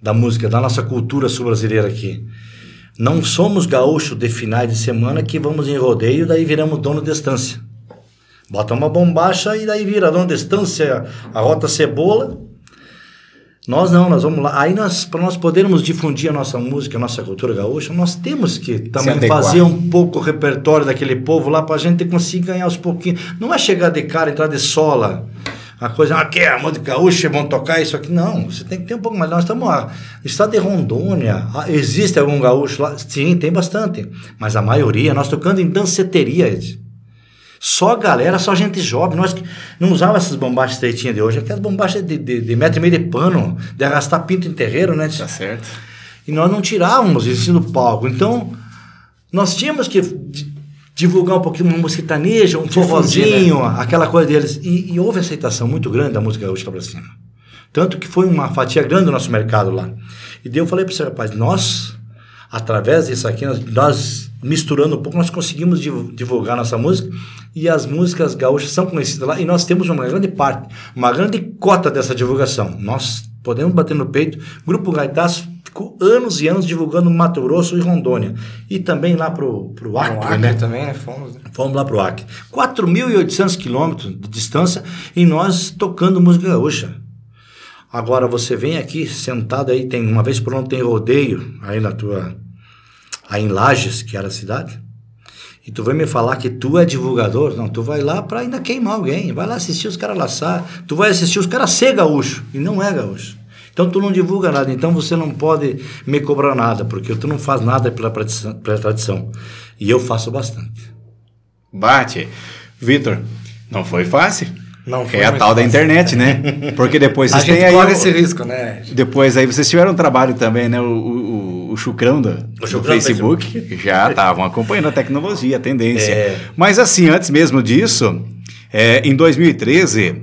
da música, da nossa cultura sul-brasileira aqui. Não somos gaúchos de finais de semana que vamos em rodeio, daí viramos dono de estância. Bota uma bombacha e daí vira dono de estância, a rota cebola. Nós não, nós vamos lá. Aí nós, para nós podermos difundir a nossa música, a nossa cultura gaúcha, nós temos que também fazer um pouco o repertório daquele povo lá para a gente conseguir ganhar aos pouquinhos. Não é chegar de cara, entrar de sola. A coisa, aqui é a música gaúcha, vão tocar isso aqui. Não, você tem que ter um pouco mais. Nós estamos lá. no Estado de Rondônia, ah, existe algum gaúcho lá? Sim, tem bastante. Mas a maioria, nós tocando em danceteria. Ed. Só galera, só gente jovem. Nós que não usava essas bombachas estreitinhas de hoje, aquelas bombachas de, de, de metro e meio de pano, de arrastar pinto em terreiro, né?
Tá certo.
E nós não tirávamos isso do palco. Então, nós tínhamos que divulgar um pouquinho uma música sertaneja, um
Difundir,
forrozinho, aquela coisa deles. E, e houve aceitação muito grande da música gaúcha pra cima. Tanto que foi uma fatia grande do nosso mercado lá. E daí eu falei para esse rapaz, nós, através disso aqui, nós, nós misturando um pouco, nós conseguimos divu- divulgar nossa música e as músicas gaúchas são conhecidas lá e nós temos uma grande parte, uma grande cota dessa divulgação. Nós podemos bater no peito. Grupo Gaitaço ficou anos e anos divulgando Mato Grosso e Rondônia. E também lá pro, pro Acre,
Acre
né?
também, né? Fomos, né?
Fomos lá pro Acre. 4.800 quilômetros de distância e nós tocando música gaúcha. Agora você vem aqui sentado aí, tem uma vez por ano tem rodeio aí na tua aí em Lages, que era a cidade. E tu vem me falar que tu é divulgador? Não, tu vai lá para ainda queimar alguém. Vai lá assistir os caras laçar. Tu vai assistir os caras ser gaúcho e não é gaúcho. Então tu não divulga nada, então você não pode me cobrar nada, porque tu não faz nada pela tradição. Pela tradição. E eu faço bastante.
Bate. Vitor, não foi fácil.
Não foi
É a tal da
fácil.
internet, né? Porque depois
A
vocês
gente
têm aí.
corre
o-
esse risco, né?
Depois aí vocês tiveram um trabalho também, né? O, o, o Chucrão do, do
Chucrão do
Facebook, já estavam acompanhando a tecnologia, a tendência.
É.
Mas assim, antes mesmo disso, é, em 2013,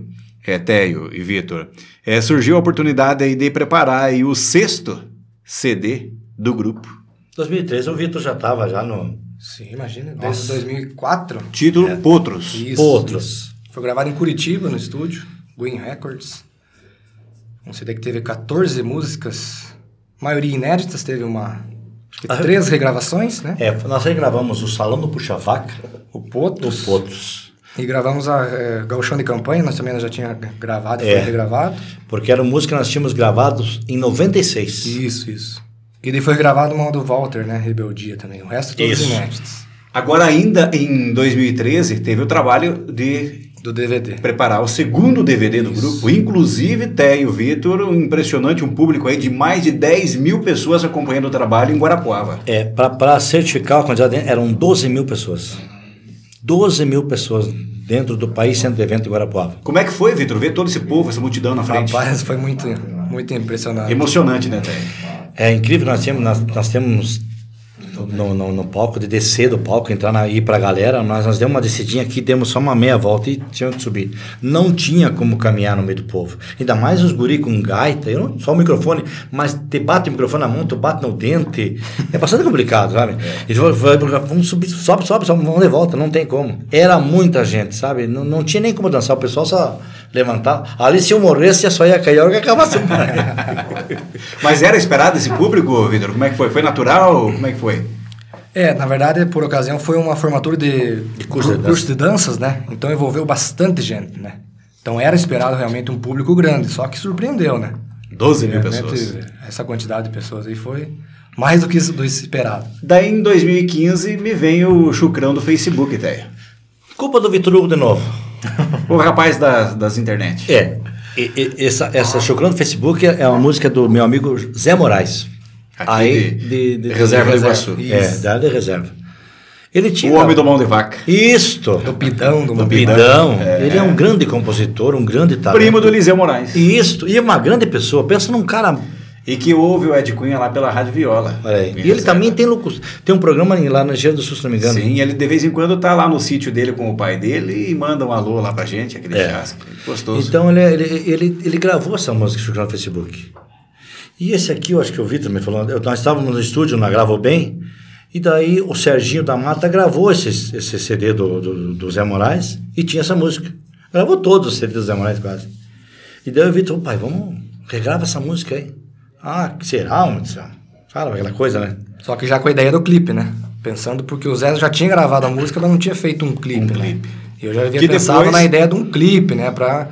é, Teio e Vitor, é, surgiu a oportunidade aí de preparar aí o sexto CD do grupo.
2013 o Vitor já estava já no
Sim, imagina.
Nossa.
Desde 2004.
Título Potros.
Isso.
Potros.
isso. Foi gravado em Curitiba, no estúdio. Green Records. Um CD que teve 14 músicas. Maioria inéditas. Teve uma... Acho que
Ah,
três regravações, né?
É, nós aí gravamos o Salão do Puxa-Vaca,
O Potros.
Potros,
E gravamos a é, Gauchão de Campanha. Nós também já tinha gravado e
É.
foi regravado.
porque era música que nós tínhamos gravados em 96.
Isso, isso. E daí foi gravado uma do Walter, né? Rebeldia também. O resto todos
Isso.
inéditos.
Agora, ainda em 2013, teve o trabalho de
Do DVD.
preparar o segundo DVD do grupo. Inclusive, Teio Vitor, um impressionante, um público aí de mais de 10 mil pessoas acompanhando o trabalho em Guarapuava.
É, para certificar a quantidade, de- eram 12 mil pessoas. 12 mil pessoas dentro do país centro de evento de Guarapuava.
Como é que foi, Vitor, ver todo esse povo, essa multidão na frente?
Rapaz, foi muito, muito impressionante.
Emocionante, né?
É incrível, nós temos, nós, nós temos no, no, no palco, de descer do palco, entrar na, ir pra galera, nós, nós demos uma descidinha aqui, demos só uma meia volta e tínhamos que subir. Não tinha como caminhar no meio do povo. Ainda mais os guri com gaita, eu não, só o microfone, mas te bate o microfone na mão, tu bate no dente. É bastante complicado, sabe? E tu vamos subir, sobe, sobe, sobe, vamos de volta, não tem como. Era muita gente, sabe? Não, não tinha nem como dançar, o pessoal só levantava. Ali se eu morresse, só ia cair a hora que acabasse.
Mas era esperado esse público, Vitor? Como é que foi? Foi natural? Como é que foi?
É, na verdade, por ocasião, foi uma formatura de,
De curso de
cur- curso de danças, né? Então envolveu bastante gente, né? Então era esperado realmente um público grande, só que surpreendeu, né?
12 mil pessoas.
Essa quantidade de pessoas aí foi mais do que do esperado.
Daí, em 2015, me vem o chucrão do Facebook, Teio.
Culpa do Vitor Hugo de novo.
O rapaz das, das internet.
É. E, e- essa, essa Chocrando Facebook é uma música do meu amigo Zé Moraes.
Aqui
Aí,
de- Reserva do Iguaçu.
É, da área de reserva. Ele tinha.
O homem do mão de vaca.
Isto.
Do Pidão, do
Do
Pidão.
Pidão. Ele é um grande compositor, um grande talento.
Primo do Eliseu Moraes.
Isto. E é uma grande pessoa. Pensa num cara.
E que ouve o Ed Cunha lá pela Rádio Viola.
Olha aí. E ele
reserva.
também tem, tem um programa lá na Engenharia do Sul, se não me engano.
Sim, ele de vez em quando tá lá no sítio dele com o pai dele e manda um alô lá pra gente, aquele
É.
chasco. Gostoso.
Então ele, ele, ele, ele gravou essa música Chocrando no Facebook. E esse aqui, eu acho que o Vitor me falou, eu- nós estávamos no estúdio na Grava Bem, e daí o Serginho da Mata gravou esse, esse CD do, do, do Zé Moraes e tinha essa música. Gravou todos os CDs do Zé Moraes quase. E daí o Vitor, pai, vamos, regrava essa música aí. Ah, que será, mano? Sabe aquela coisa, né?
Só que já com a ideia do clipe, né? Pensando porque o Zé já tinha gravado a música, mas não tinha feito um clipe,
Um
né?
clipe.
Eu já havia
Que
pensado
depois-
na ideia de um clipe, né? Pra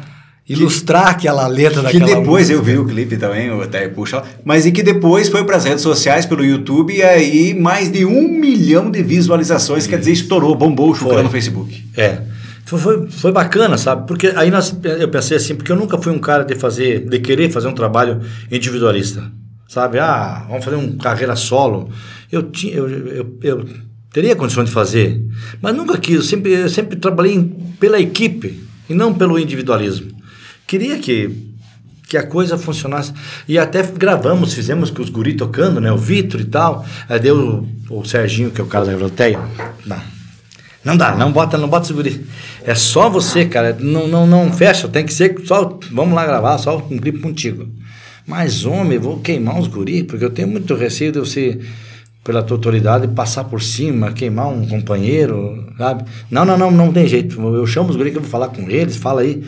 ilustrar aquela letra
Que
daquela
depois eu
música.
vi o clipe também, o até puxa lá, mas e que depois foi para as redes sociais pelo YouTube e aí mais de um milhão de visualizações, quer dizer, estourou, bombou
Foi.
no Facebook.
É. Foi, foi, bacana, sabe? Porque aí nós, eu pensei assim, porque eu nunca fui um cara de fazer, de querer fazer um trabalho individualista. Sabe? Ah, vamos fazer uma carreira solo. Eu tinha, eu, eu, eu teria condição de fazer, mas nunca quis. Eu sempre, eu sempre trabalhei pela equipe e não pelo individualismo. Queria que que a coisa funcionasse. E até gravamos, fizemos com os guri tocando, né? O Vitor e tal. Aí deu o, o Serginho, que é o cara da Euroteia. Não. Não dá, não bota, não bota esse guri. É só você, cara. Não, não, não fecha, tem que ser só. Vamos lá gravar, só um clipe contigo. Mas, homem, vou queimar os guri, porque eu tenho muito receio de você, pela tua autoridade, passar por cima, queimar um companheiro, sabe? Não, não, não, não tem jeito. Eu chamo os guri que eu vou falar com eles, fala aí.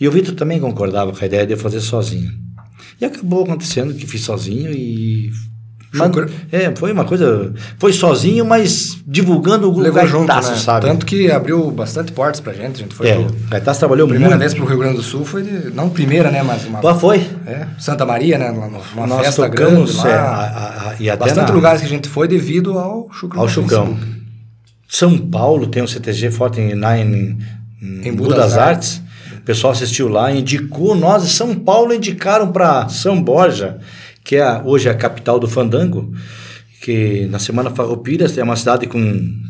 E o Vitor também concordava com a ideia de eu fazer sozinho. E acabou acontecendo que fiz sozinho e mas, é, foi uma coisa. Foi sozinho, mas divulgando o
Levou Gaitaço, junto, né? sabe? Tanto que abriu bastante portas pra gente. A gente foi
é, pro, Gaitaço trabalhou
primeira
muito.
vez pro Rio Grande do Sul foi. De, não primeira, né? Mas uma.
Pô, foi?
É, Santa Maria, né? Uma,
Nós festa tocamos, grande lá. É, a,
a, e até bastante na, lugares que a gente foi devido ao
Chucrão. Ao Chucrão. São Paulo tem um CTG forte em, lá em, em, em Budas, Budas Artes. Artes. O pessoal assistiu lá, indicou. Nós, São Paulo, indicaram para São Borja, que é hoje é a capital do Fandango que na Semana Farroupilha é uma cidade com,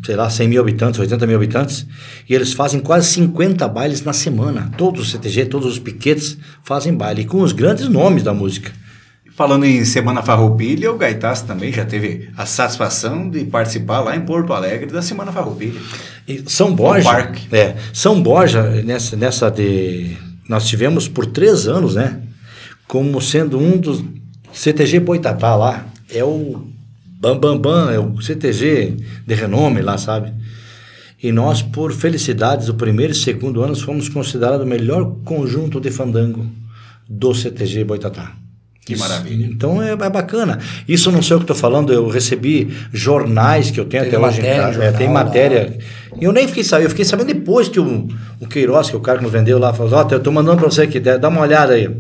sei lá, 100 mil habitantes, 80 mil habitantes, e eles fazem quase 50 bailes na semana. Todos os CTG, todos os piquetes fazem baile, com os grandes nomes da música.
Falando em Semana Farroupilha, o Gaitaço também já teve a satisfação de participar lá em Porto Alegre da Semana Farroupilha.
E São Borja, parque. É, São Borja, nessa, nessa de... Nós tivemos por três anos, né? Como sendo um dos... CTG Boitatá lá, é o Bam Bam Bam, é o CTG de renome lá, sabe? E nós, por felicidades, o primeiro e segundo ano, fomos considerados o melhor conjunto de fandango do CTG Boitatá.
Que Isso, maravilha.
Então é, é, bacana. Isso não sei o que estou falando, eu recebi jornais que eu tenho
tem
até hoje.
Matéria,
jornal, é, tem matéria. E eu nem fiquei sabendo, eu fiquei sabendo depois que o, o Queiroz, que é o cara que nos vendeu lá, falou: Ó, oh, eu estou mandando para você aqui, dá uma olhada aí.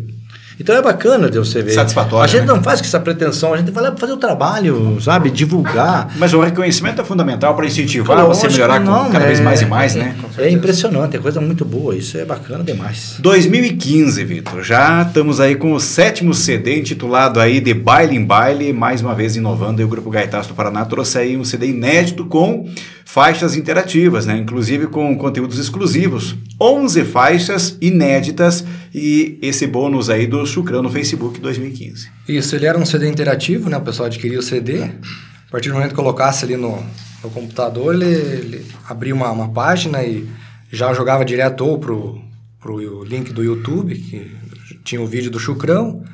Então é bacana de você ver.
Satisfatório.
A gente
né?
não faz com essa pretensão, a gente vai lá para fazer o trabalho, sabe? Divulgar.
Mas o reconhecimento é fundamental para incentivar Lógico, você melhorar não, cada é, vez mais e mais,
é,
né?
É impressionante, é coisa muito boa, isso é bacana demais.
2015, Vitor, já estamos aí com o sétimo CD intitulado aí de Baile em Baile, mais uma vez inovando, e o Grupo Gaitaço do Paraná trouxe aí um CD inédito com faixas interativas, né? inclusive com conteúdos exclusivos. 11 faixas inéditas e esse bônus aí do Chucrão no Facebook 2015.
Isso, ele era um CD interativo, né? o pessoal adquiria o CD, a partir do momento que colocasse ali no, no computador, ele, ele abria uma, uma página e já jogava direto ou pro, pro link do YouTube, que tinha o vídeo do Chucrão,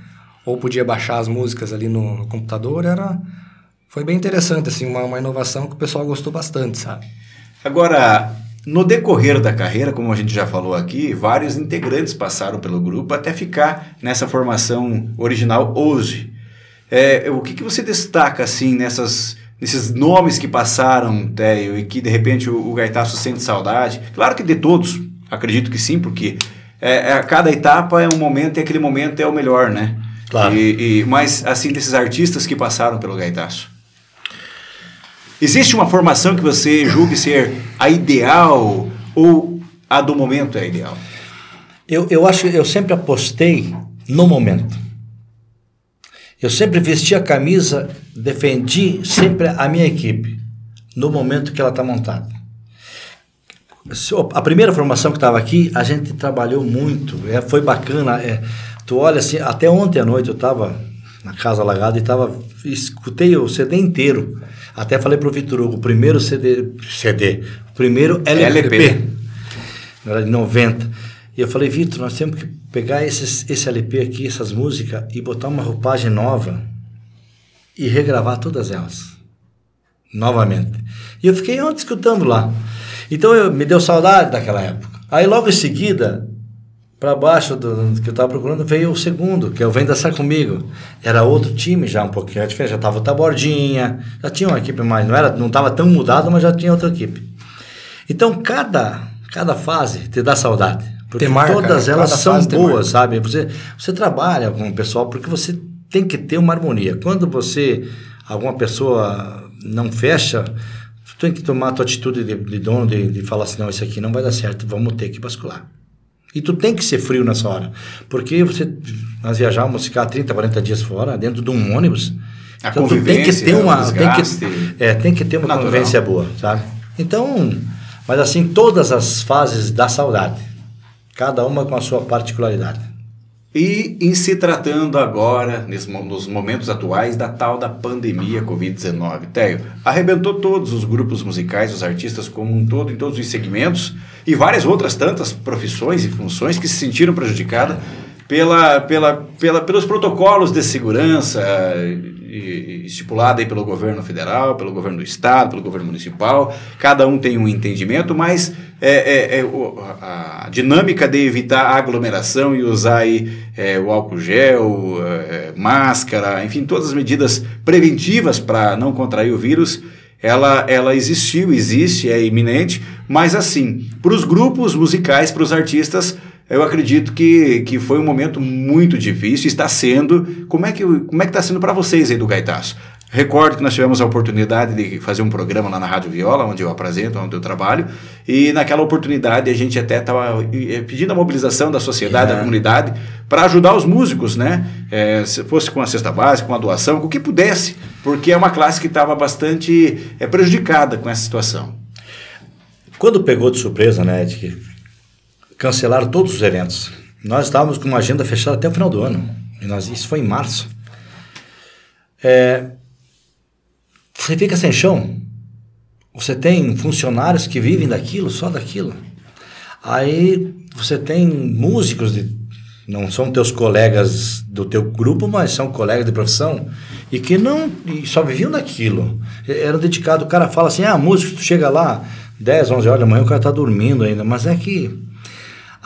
ou podia baixar as músicas ali no, no computador, era foi bem interessante, assim, uma, uma inovação que o pessoal gostou bastante, sabe?
Agora, no decorrer da carreira, como a gente já falou aqui, vários integrantes passaram pelo grupo até ficar nessa formação original hoje. É, o que, que você destaca, assim, nessas, nesses nomes que passaram, Théo, e que de repente o, o Gaitaço sente saudade? Claro que de todos, acredito que sim, porque é, é, cada etapa é um momento e aquele momento é o melhor, né?
Claro.
E, e, mas, assim, desses artistas que passaram pelo Gaitaço. Existe uma formação que você julgue ser a ideal ou a do momento é a ideal?
Eu, eu acho eu sempre apostei no momento. Eu sempre vesti a camisa, defendi sempre a minha equipe no momento que ela está montada. A primeira formação que estava aqui, a gente trabalhou muito, é, foi bacana. É, tu olha assim, até ontem à noite eu estava na Casa Alagada e tava, escutei o CD inteiro. Até falei pro Vitor Hugo, o primeiro CD, CD, o primeiro LP, LP. era de 90. E eu falei, Vitor, nós temos que pegar esses, esse LP aqui, essas músicas, e botar uma roupagem nova e regravar todas elas. Novamente. E eu fiquei ontem escutando lá. Então eu, me deu saudade daquela época. Aí logo em seguida, para baixo do, do, que eu estava procurando veio o segundo, que é o Vem Dançar Comigo. Era outro time já um pouquinho diferente, já estava o Tabordinha, já tinha uma equipe mais, não era, não estava tão mudado, mas já tinha outra equipe. Então cada cada fase te dá saudade, porque marca, todas elas são boas, sabe? Você você trabalha com o pessoal porque você tem que ter uma harmonia. Quando você alguma pessoa não fecha, tu tem que tomar a tua atitude de, de dono de, de falar assim, não, isso aqui não vai dar certo, vamos ter que bascular. E tu tem que ser frio nessa hora. Porque você, nós viajávamos ficar 30, 40 dias fora, dentro de um ônibus.
A então tu tem que ter uma.
Tem que, é, tem que ter uma natural. convivência boa, sabe? Então, mas assim, todas as fases da saudade. Cada uma com a sua particularidade.
E em se tratando agora, nos momentos atuais, da tal da pandemia Covid-19, Teio, arrebentou todos os grupos musicais, os artistas como um todo, em todos os segmentos, e várias outras tantas profissões e funções que se sentiram prejudicadas pela, pela, pela, pelos protocolos de segurança estipulada aí pelo governo federal, pelo governo do estado, pelo governo municipal. Cada um tem um entendimento, mas é, é, é a dinâmica de evitar aglomeração e usar aí, é, o álcool gel, é, máscara, enfim, todas as medidas preventivas para não contrair o vírus, ela, ela existiu, existe, é iminente, mas assim, para os grupos musicais, para os artistas, eu acredito que, que foi um momento muito difícil, está sendo. Como é que como é que está sendo para vocês aí do Gaitaço? Recordo que nós tivemos a oportunidade de fazer um programa lá na Rádio Viola, onde eu apresento, onde eu trabalho, e naquela oportunidade a gente até estava pedindo a mobilização da sociedade, é. da comunidade, para ajudar os músicos, né? É, se fosse com a cesta básica, com a doação, com o que pudesse, porque é uma classe que estava bastante é, prejudicada com essa situação.
Quando pegou de surpresa, né, de que cancelaram todos os eventos. Nós estávamos com uma agenda fechada até o final do ano. E nós, isso foi em março. É, você fica sem chão. Você tem funcionários que vivem daquilo, só daquilo. Aí você tem músicos de, não são teus colegas do teu grupo, mas são colegas de profissão e que não e só viviam daquilo. Era dedicado, o cara fala assim: "Ah, músico, tu chega lá 10, 11 horas da manhã, o cara tá dormindo ainda", mas é que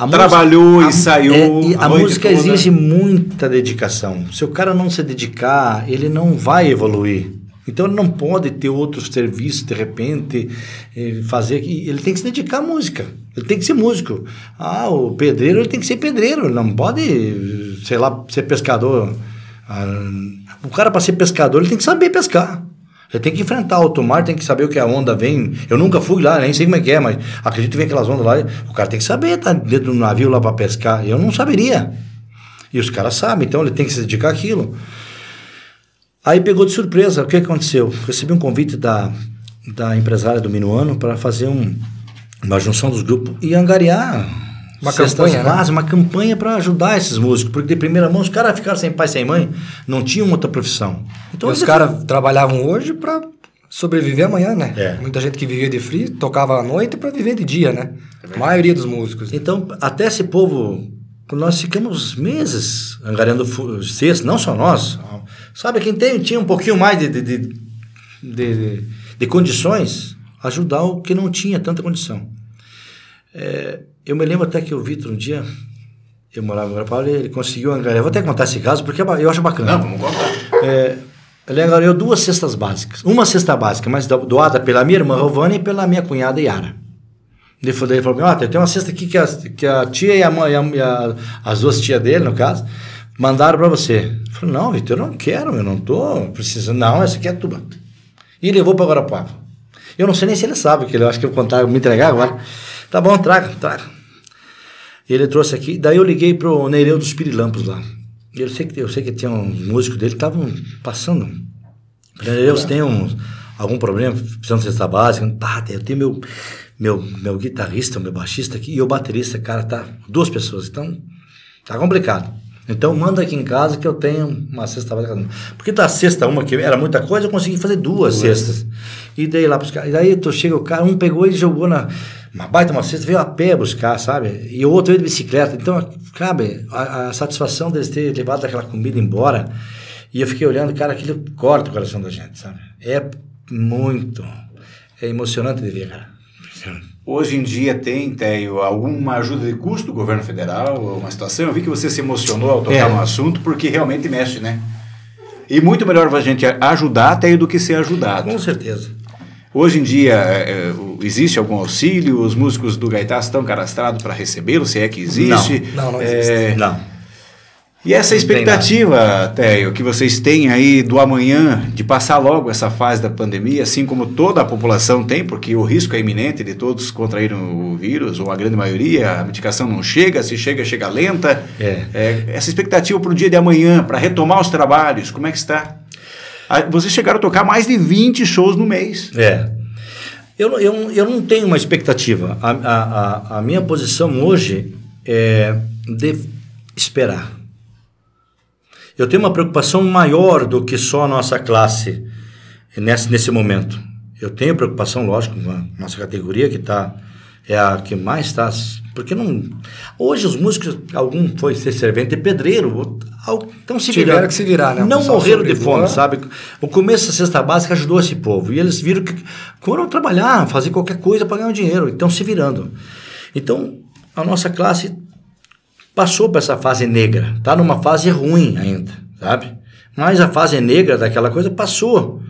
a Trabalhou música, ensaiou.
É, a, a música toda. exige muita dedicação. Se o cara não se dedicar, ele não vai evoluir. Então ele não pode ter outros serviços de repente, eh, fazer. Ele tem que se dedicar à música. Ele tem que ser músico. Ah, o pedreiro ele tem que ser pedreiro. Ele não pode, sei lá, ser pescador. Ah, o cara para ser pescador ele tem que saber pescar. Você tem que enfrentar alto mar, tem que saber o que a onda vem. Eu nunca fui lá, nem sei como é que é, mas acredito que vem aquelas ondas lá. O cara tem que saber, tá dentro do navio lá para pescar. Eu não saberia. E os caras sabem, então ele tem que se dedicar àquilo. Aí pegou de surpresa, o que aconteceu? Recebi um convite da, da empresária do Minuano para fazer um, uma junção dos grupos e angariar
uma campanha,
base, né? uma campanha para ajudar esses músicos, porque de primeira mão os caras ficaram sem pai, sem mãe, não tinham outra profissão.
Então os caras trabalhavam hoje para sobreviver amanhã, né? É. Muita gente que vivia de frio tocava à noite para viver de dia, né? É a maioria dos músicos.
Então, até esse povo, nós ficamos meses angariando cestas, não só nós. Sabe, quem tem, tinha um pouquinho mais de, de, de, de, de condições, ajudar o que não tinha tanta condição. É, eu me lembro até que o Vitor um dia, eu morava em Guarapau, ele conseguiu angariar. Eu vou até contar esse caso porque é eu acho bacana.
Não, vamos contar.
É, ele angariou duas cestas básicas. Uma cesta básica, mas doada pela minha irmã Rovana e pela minha cunhada Yara. Ele falou, ele falou ah, tem uma cesta aqui que a, que a tia e, a mãe, e a, as duas tias dele, no caso, mandaram para você. Eu falei, não, Vitor, eu não quero, eu não tô precisando. Não, essa aqui é tua. E levou para Guarapuava. Eu não sei nem se ele sabe, que ele acho que eu contar, me entregar agora. Tá bom, traga, traga. Ele trouxe aqui, daí eu liguei pro Nereu dos Pirilampos lá. Eu sei que, eu sei que tinha uns músicos dele que estavam passando. Nereu, você tem uns, algum problema, precisando de cesta básica? Tá, eu tenho meu, meu, meu guitarrista, meu baixista aqui e o baterista, cara, tá, duas pessoas, então tá complicado. Então manda aqui em casa que eu tenho uma cesta básica. Porque da cesta uma que era muita coisa, eu consegui fazer duas, duas. cestas. E dei lá pros caras. E daí tu chega o cara, um pegou e jogou na uma baita uma cesta, veio a pé buscar, sabe? E o outro veio de bicicleta. Então, cabe, a, a satisfação deles ter levado aquela comida embora. E eu fiquei olhando, cara, aquilo corta o coração da gente, sabe? É muito. É emocionante de ver, cara.
Hoje em dia tem, Teio, alguma ajuda de custo do governo federal, uma situação? Eu vi que você se emocionou ao tocar é. no assunto, porque realmente mexe, né? E muito melhor a gente ajudar, Teio, do que ser ajudado.
Com certeza.
Hoje em dia, é, é existe algum auxílio? Os músicos do Gaitás estão cadastrados para recebê-lo, se é que existe?
Não, não, não existe. É...
Não. E essa expectativa, Théo, que vocês têm aí do amanhã, de passar logo essa fase da pandemia, assim como toda a população tem, porque o risco é iminente de todos contraírem o vírus, ou a grande maioria, a medicação não chega, se chega, chega lenta.
É.
É, essa expectativa para o dia de amanhã, para retomar os trabalhos, como é que está? Ah, vocês chegaram a tocar mais de 20 shows no mês.
É. Eu, eu, eu não tenho uma expectativa. A, a, a, minha posição hoje é de esperar. eu tenho uma preocupação maior do que só a nossa classe nesse, nesse momento. Eu tenho preocupação, lógico, com a nossa categoria que está é a que mais está. Porque não. Hoje os músicos, algum foi ser servente de pedreiro, então se
Tiveram
viraram.
que se virar, né?
Não morreram de fome, sabe? O começo da cesta básica ajudou esse povo. E eles viram que foram trabalhar, fazer qualquer coisa para ganhar dinheiro. Então se virando. Então a nossa classe passou por essa fase negra. Está numa fase ruim ainda, sabe? Mas a fase negra daquela coisa passou.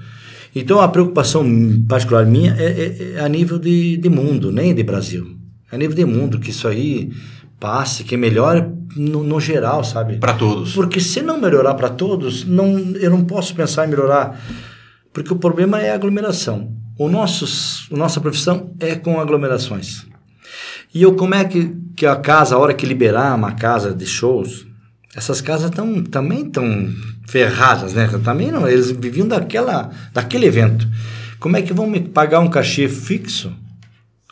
Então a preocupação particular minha é, é- é a nível de, de mundo, nem de Brasil. É a nível de mundo, que isso aí passe, que melhore no, no geral, sabe?
Para todos.
Porque se não melhorar para todos, não, eu não posso pensar em melhorar. Porque o problema é a aglomeração. O nossos, a nossa profissão é com aglomerações. E eu, como é que, que a casa, a hora que liberar uma casa de shows, essas casas tão, também estão ferradas, né? Também não, eles viviam daquela, daquele evento. Como é que vão me pagar um cachê fixo?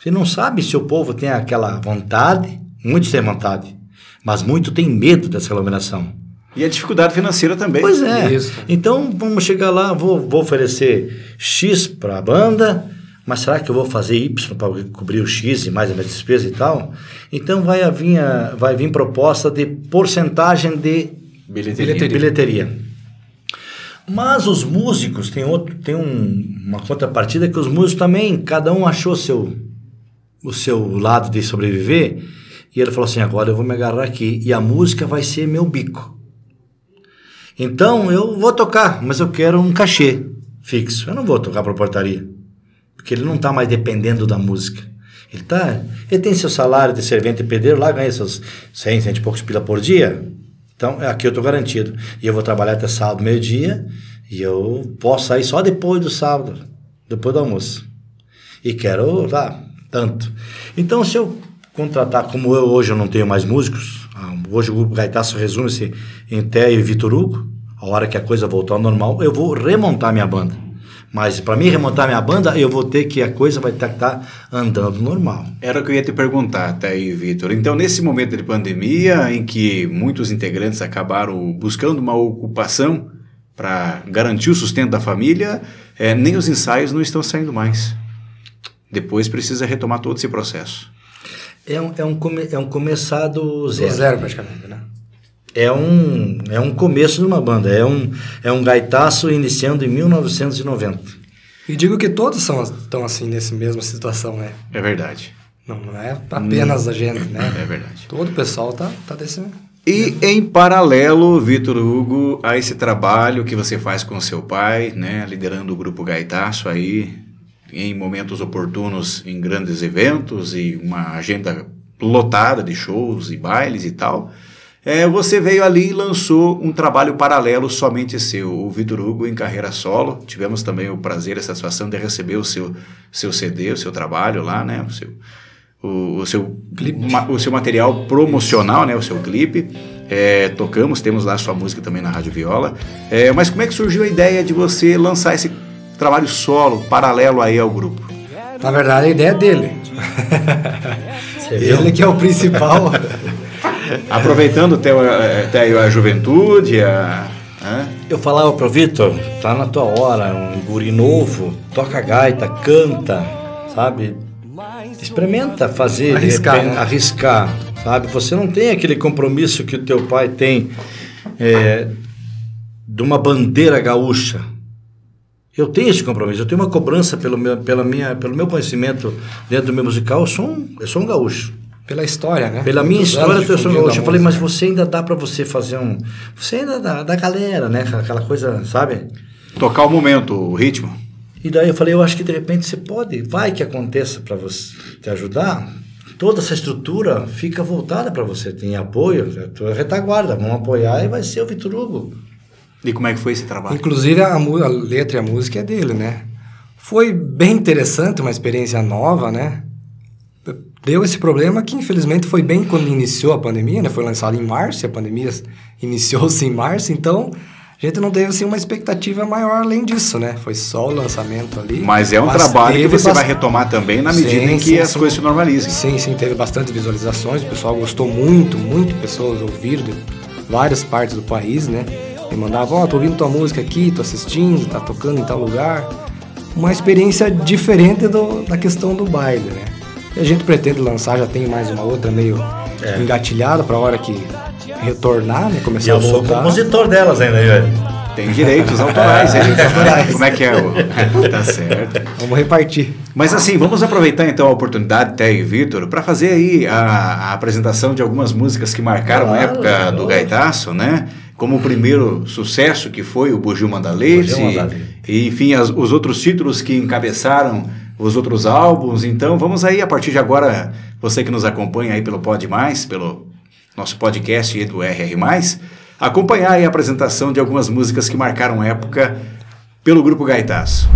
Você não sabe se o povo tem aquela vontade, muitos têm vontade, mas muito tem medo dessa aglomeração.
E a dificuldade financeira também.
Pois é.
Isso.
Então vamos chegar lá, vou, vou oferecer X para a banda, mas será que eu vou fazer Y para cobrir o X e mais a minha despesa e tal? Então vai vir, a- vai vir proposta de porcentagem de
Bilheteria.
bilheteria. Mas os músicos tem outro, tem um- uma contrapartida que os músicos também, cada um achou seu o seu lado de sobreviver e ele falou assim: agora eu vou me agarrar aqui e a música vai ser meu bico. Então eu vou tocar, mas eu quero um cachê fixo. Eu não vou tocar para portaria, porque ele não está mais dependendo da música. Ele tá, ele tem seu salário de servente e pedreiro lá, ganha seus 100, 100 e poucos pila por dia. Então, aqui eu estou garantido. E eu vou trabalhar até sábado, meio-dia, e eu posso sair só depois do sábado, depois do almoço. E quero lá, tanto. Então, se eu contratar, como eu hoje eu não tenho mais músicos, ah, hoje o Grupo Gaitaço resume-se em Téio e Vitor Hugo, a hora que a coisa voltar ao normal, eu vou remontar minha banda. Mas para mim remontar minha banda, eu vou ter que a coisa vai estar tá andando normal.
Era o que eu ia te perguntar, até aí, Vitor. Então, nesse momento de pandemia, em que muitos integrantes acabaram buscando uma ocupação para garantir o sustento da família, eh, nem os ensaios não estão saindo mais. Depois precisa retomar todo esse processo.
É um, é um, come, é um começado
Do
zero.
zero, praticamente, né?
É um, é um começo de uma banda. É um, é um gaitaço iniciando em 1990.
E digo que todos são, estão assim, nessa mesma situação, né?
É verdade.
Não, não é apenas a gente, né?
É verdade.
Todo o pessoal tá, tá desse...
E em paralelo, Vitor Hugo, a esse trabalho que você faz com seu pai, né, liderando o grupo Gaitaço aí, em momentos oportunos, em grandes eventos e uma agenda lotada de shows e bailes e tal, é, você veio ali e lançou um trabalho paralelo somente seu, o Vitor Hugo em carreira solo. Tivemos também o prazer e a satisfação de receber o seu, seu CD, o seu trabalho lá, né, o seu o, o seu ma- o seu material promocional, né, o seu clipe. É, tocamos, temos lá a sua música também na Rádio Viola. É, mas como é que surgiu a ideia de você lançar esse trabalho solo, paralelo aí ao grupo?
Na verdade, a ideia é dele. Ele que é o principal.
Aproveitando até, até a juventude, a?
Eu falava pro Vitor, tá na tua hora, um guri novo, toca gaita, canta, sabe? Experimenta fazer,
Arriscar,
repente,
né?
arriscar, sabe? Você não tem aquele compromisso que o teu pai tem é, de uma bandeira gaúcha. Eu tenho esse compromisso, eu tenho uma cobrança pelo meu, pela minha, pelo meu conhecimento dentro do meu musical, eu sou um, eu sou um gaúcho.
Pela história, né?
Pela minha
Muitos
história, eu sou
difundindo
gaúcho. Eu falei, mas você ainda dá pra você fazer um. Você ainda dá da galera, né? Aquela coisa, sabe?
Tocar o momento, o ritmo.
E daí eu falei, eu acho que de repente você pode, vai que aconteça para você te ajudar. Toda essa estrutura fica voltada para você, tem apoio, a tua retaguarda, vão apoiar e vai ser o Vitor Hugo.
E como é que foi esse trabalho?
Inclusive, a, a letra e a música é dele, né? Foi bem interessante, uma experiência nova, né? Deu esse problema que, infelizmente, foi bem quando iniciou a pandemia, né? Foi lançado em março, a pandemia iniciou-se em março, então a gente não teve, assim, uma expectativa maior além disso, né? Foi só o lançamento ali.
Mas é um trabalho que você vai
bast-
retomar também na medida
Sim,
em que
sim,
as
sim.
coisas se normalizem.
Sim, sim, teve bastante visualizações, o pessoal gostou muito, muito pessoas ouviram de várias partes do país, né? Me mandavam, ó, oh, tô ouvindo tua música aqui, tô assistindo, tá tocando em tal lugar. Uma experiência diferente do, da questão do baile, né? E a gente pretende lançar, já tem mais uma outra meio é. engatilhada pra hora que retornar, né? Começar
e eu sou compositor delas ainda, velho.
Tem direitos autorais, direitos autorais. Como é que é? O... tá certo.
Vamos repartir.
Mas assim, vamos aproveitar então a oportunidade, Té e Vitor, para fazer aí a, a, apresentação de algumas músicas que marcaram claro, a época do Gaitaço, né? Como o primeiro sucesso que foi o Bugio Mandalete, e, enfim, as, os outros títulos que encabeçaram os outros álbuns. Então, vamos aí a partir de agora, você que nos acompanha aí pelo Pod Mais, pelo nosso podcast do RR+, acompanhar a apresentação de algumas músicas que marcaram época pelo Grupo Gaitaço.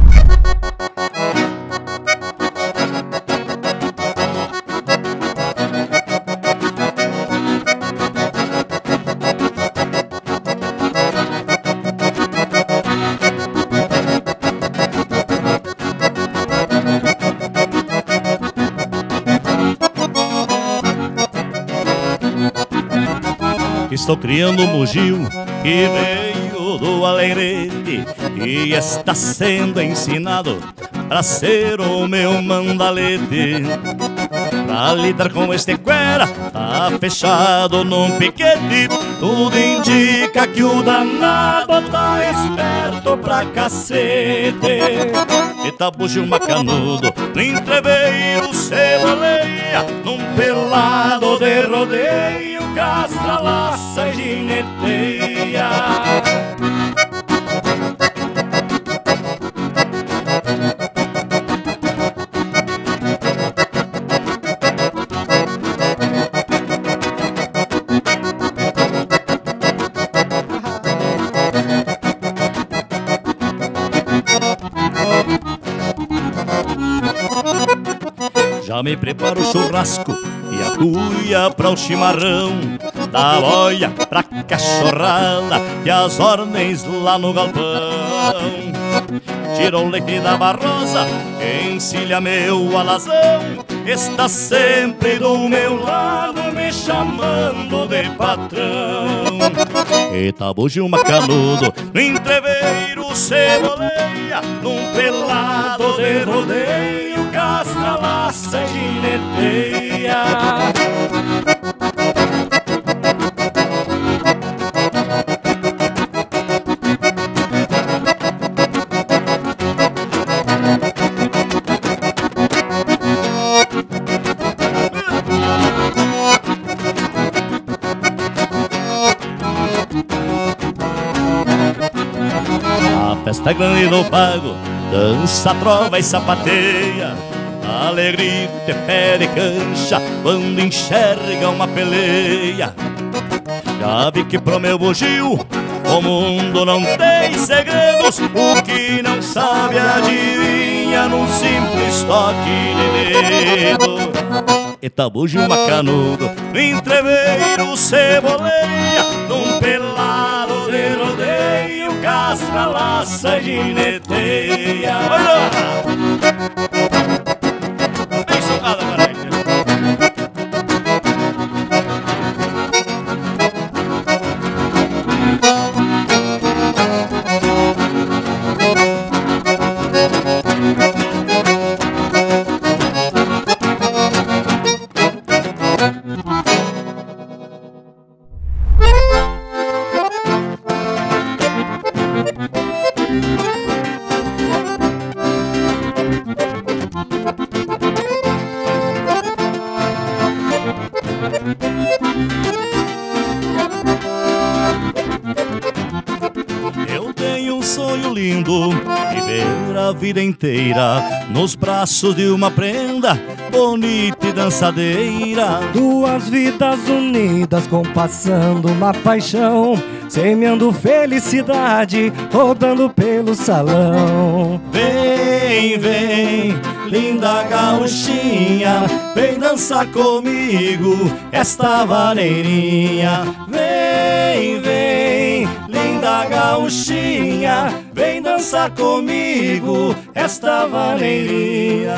Estou criando um bugio que veio do Alegrete e está sendo ensinado para ser o meu mandalete. Pra lidar com este cuera, tá fechado num piquete. Tudo indica que o danado tá esperto pra cacete. E tá bugio macanudo, no entreveiro ceboleia, num pelado de rodeio castra, laça e gineteia. Já me preparo o churrasco cuia para o chimarrão, da boia pra cachorrada e as ordens lá no galpão. Tira o leite da barrosa, encilha meu alazão, está sempre do meu lado me chamando de patrão. Eita, bugio macanudo, no entreveiro ceboleia, num pelado de rodeio, castra, laça e gineteia. Festa grande do pago, dança, trova e sapateia. Alegrite, pé de cancha, quando enxerga uma peleia. Já vi que pro meu bugio o mundo não tem segredos, o que não sabe adivinha num simples toque de dedo. Eita, bugio macanudo, no entreveiro ceboleia, num pelado castra, laça e gineteia. Olha! Vida inteira nos braços de uma prenda bonita e dançadeira.
Duas vidas unidas compassando na paixão, semeando felicidade, rodando pelo salão.
Vem, vem, linda gauchinha, vem dançar comigo esta valeirinha. Vem, vem, linda gauchinha, vem dançar comigo esta valeirinha.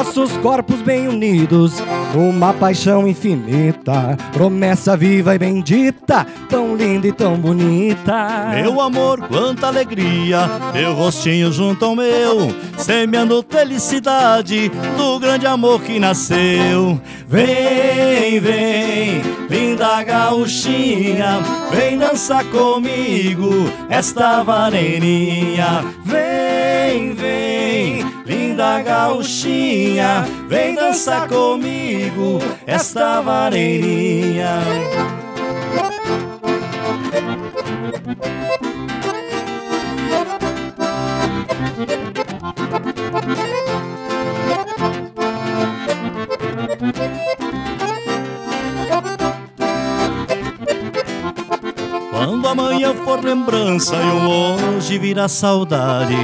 Nossos corpos bem unidos, numa paixão infinita, promessa viva e bendita, tão linda e tão bonita.
Meu amor, quanta alegria, teu rostinho junto ao meu, semeando felicidade do grande amor que nasceu. Vem, vem, linda gauchinha, vem dançar comigo esta vareirinha. Vem, vem, linda gauchinha, vem dançar comigo esta vareirinha. Quando amanhã for lembrança e o hoje virá saudade,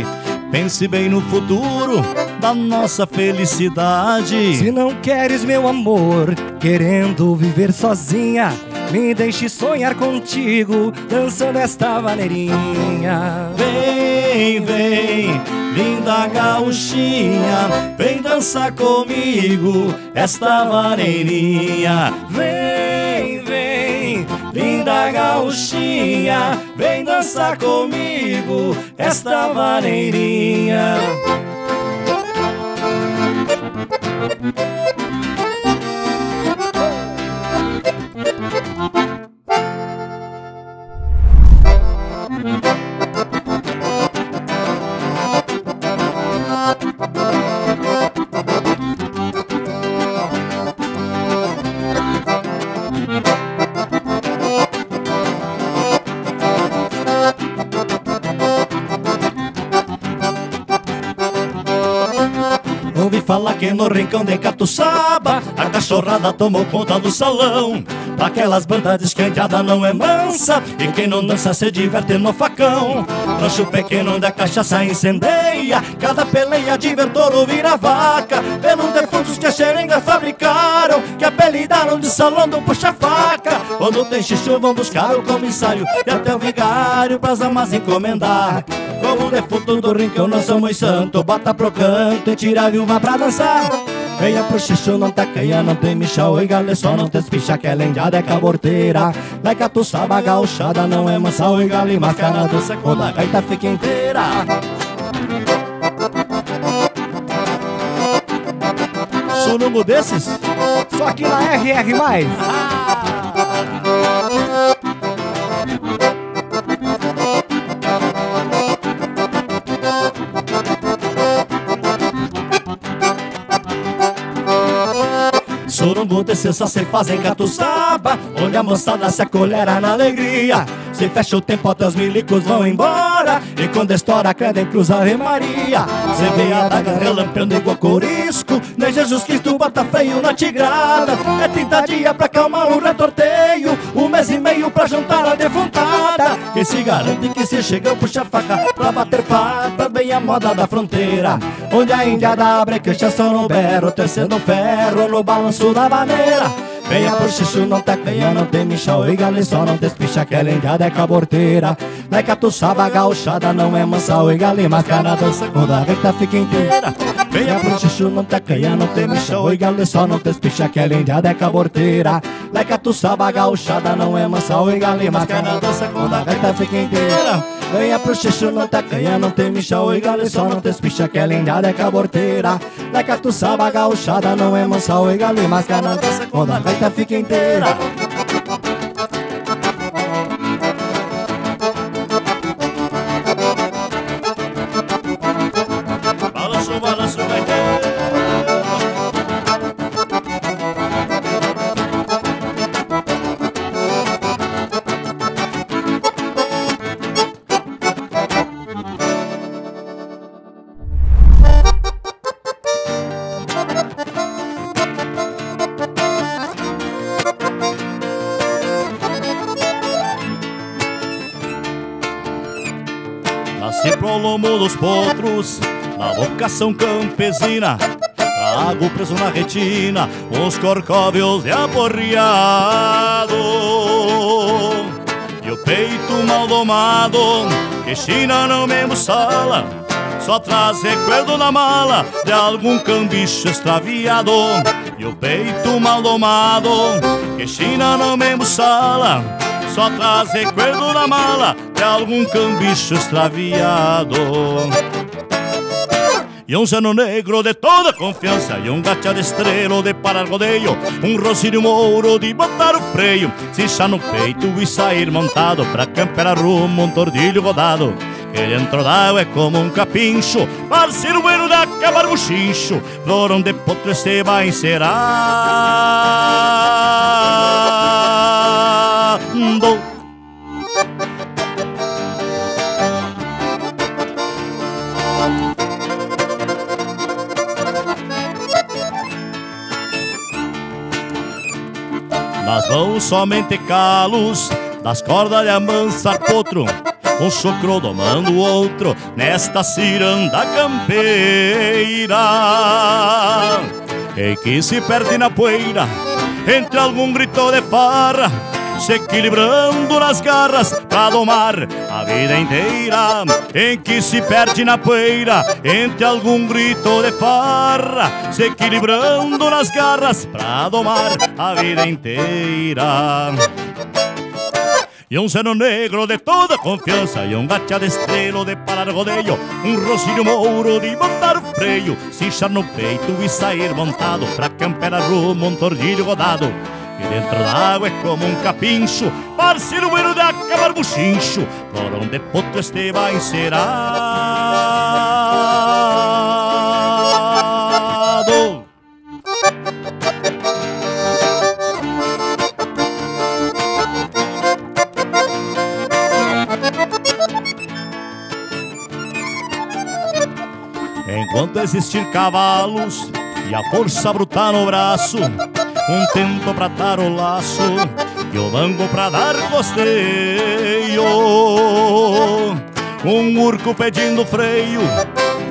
pense bem no futuro da nossa felicidade.
Se não queres meu amor, querendo viver sozinha, me deixe sonhar contigo, dançando esta maneirinha.
Vem, vem, linda gauchinha, vem dançar comigo esta vareirinha. Vem, vem, linda gauchinha, vem dançar comigo esta vareirinha. Thank you. Rincão de Catuçaba A cachorrada tomou conta do salão. Pra aquelas bandas a indiada não é mansa E quem não dança se diverte no facão. Rancho pequeno da cachaça incendeia Cada peleia de ventouro vira vaca. Pelos defuntos que as xeringas fabricaram Que apelidaram de salão do puxa-faca. Quando tem xixu vão buscar o comissário E até o vigário pras amas encomendar. Como defunto do rincão, nós somos santo Bota pro canto e tira a viúva pra dançar Venha pro xixu, não tem michão E galê só não tem espicha, que é lendiada, é caborteira Like tu saba gauchada, não é mansa Oi galê, mascara, dança quando a gaita fica inteira Surubo desses?
Só aqui na RR+.
Surumbu descer só se fazem catuçaba. Onde a moçada se acolhera na alegria. Se fecha o tempo até os milicos vão embora E quando estoura a creda em cruz Ave Maria. Cê vê a daga relampeando igual corisco Nem Jesus Cristo bota feio na tigrada. É 30 dias pra acalmar o retorteio Um mês e meio pra juntar a defuntada. Quem se garante que se chega puxa a faca Pra bater pata bem a moda da fronteira. Onde a índia abre queixa só no berro Tecendo ferro no balanço da maneira Venha pro xixu, não tá canha, não tem michão E só não despicha, que ela indiada é caborteira. Like a tuçaba gauchada, não é mansa Oi galê, mascara dança quando a gaita fica inteira. Venha pro xixu, não tá canha, não tem michão galê só não despicha, que ela indiada é caborteira. Like a tuçaba gauchada, não é mansa Oi galê, mascara dança quando a gaita fica inteira Venha pro xixu, não tá canha, não tem michão Oi galê só não despicha, que ela indiada é caborteira Like a tuçaba gauchada, não é mansa Oi galê, mascara dança quando a gaita fica inteira dos potros, na vocação campesina Trago preso na retina, os corcóvios de aporreado. E o peito mal domado, que China não me sala Só traz recuerdo na mala de algum cambicho extraviado. E o peito mal domado que China não me sala Só traz recuerdo na mala de algum cambicho extraviado. E um seno negro de toda confiança E um gateado estrelo de parar rodeio Um rocírio mouro de botar o freio Cichar no peito e sair montado Pra campear rumo um tordilho rodado. Que dentro d'água é como um capincho Parceiro bueno de acabar buchincho Flor onde potro este vai encerando Nas mãos somente calos Das cordas de amansar potro Um chocro domando o outro Nesta ciranda campeira. Em que se perde na poeira Entre algum grito de farra se equilibrando nas garras pra domar a vida inteira, em que se perde na poeira entre algum grito de farra, se equilibrando nas garras pra domar a vida inteira. E um seno negro de toda confiança E um gacha de estrelo de parar rodeio Um rocírio mouro de botar o freio Cinchar no peito e sair montado Pra campear rumo um tordilho rodado e dentro da água é como um capincho Parceiro bueno de acabar buchincho Por onde potro este vai encerado. Enquanto existir cavalos e a força bruta no braço um tento pra dar o laço e o banco pra dar costeio. Um urco pedindo freio,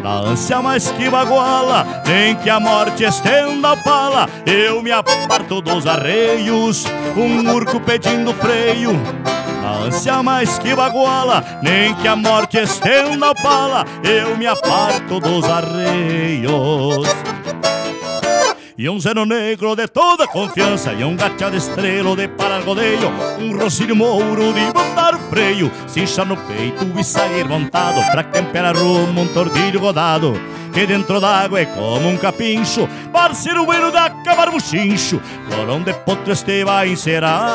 na ânsia mais que baguala, nem que a morte estenda a pala, eu me aparto dos arreios. Um urco pedindo freio, na ânsia mais que baguala, nem que a morte estenda a pala, eu me aparto dos arreios. E um zero negro de toda confiança E um gateado estrelo de parar rodeio Um rocírio mouro de botar o freio Cincha no peito e sair montado Pra campear rumo um tordilho rodado Que dentro d'água é como um capincho Parceiro bueno de acabar buchincho Por onde potro este vai encerado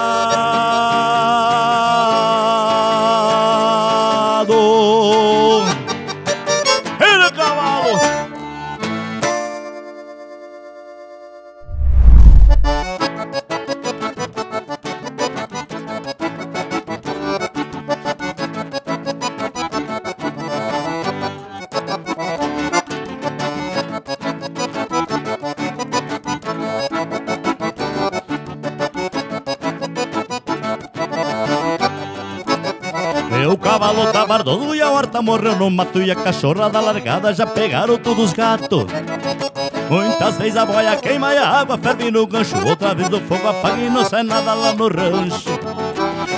bardoso e a horta morreu no mato E a cachorrada largada já pegaram todos os gatos. Muitas vezes a boia queima e a água ferve no gancho Outra vez o fogo apaga e não sai nada lá no rancho.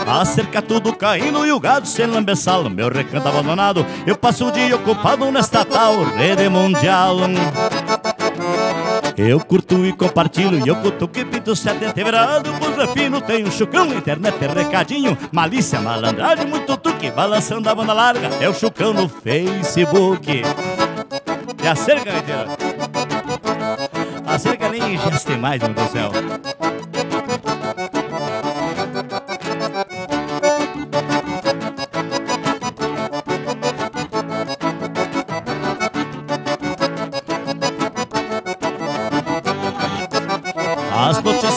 A cerca tudo caindo e o gado sem lambeçal Meu recanto abandonado, eu passo o dia ocupado nesta tal rede mundial eu curto e compartilho e eu cutuco e pinto sete antevirado Por fino tem um chucrão, internet, recadinho Malícia, malandragem, muito truque Balançando a banda larga, é o chucrão no Facebook. E a cerca, A cerca nem geste mais, meu Deus do céu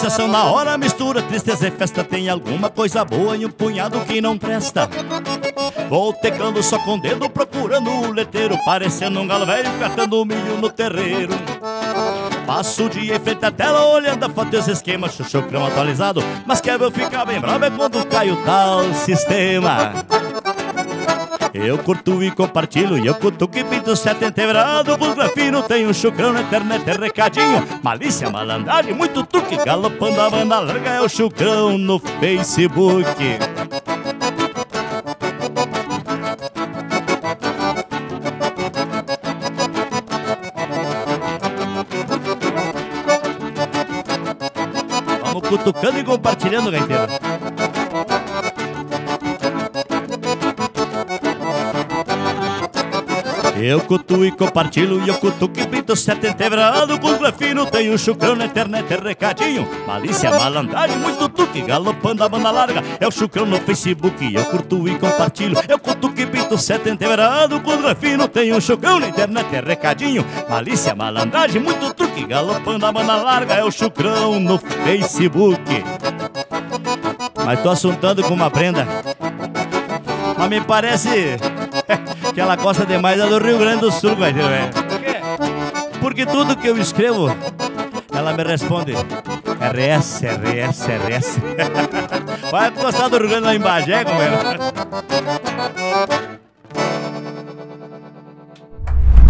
São na hora, mistura tristeza e festa. Tem alguma coisa boa e um punhado que não presta. Vou tecando só com dedo, procurando o leteiro, parecendo um galo velho catando milho no terreiro. Passo o dia em frente à tela, olhando a foto e os esquemas, chuchucrão atualizado. Mas quer ver eu ficar bem bravo é quando cai o tal sistema. Eu curto e compartilho, e eu cutuco e pinto sete integrado. Bus grafino, tenho chucrão na internet, é recadinho. Malícia, malandragem, muito truque. Galopando a banda larga é o chucrão no Facebook. Vamos cutucando e compartilhando, gaiteira. Eu cutuo e compartilho e eu cutuco e pinto sete entebrado Com grafino tem um chucrão na internet, é recadinho. Malícia, malandragem, muito tuque Galopando a banda larga, é o chucrão no Facebook Eu curto e compartilho, eu cutuco e pinto sete entebrado Com grafino tem um chucrão na internet, é recadinho. Malícia, malandragem, muito truque Galopando a banda larga, é o chucrão no Facebook. Mas tô assuntando com uma prenda. Mas me parece que ela gosta demais é do Rio Grande do Sul, vai ver, velho. Por quê? Porque tudo que eu escrevo, ela me responde RS, RS, RS. Vai gostar do Rio Grande lá em Bagé, como é?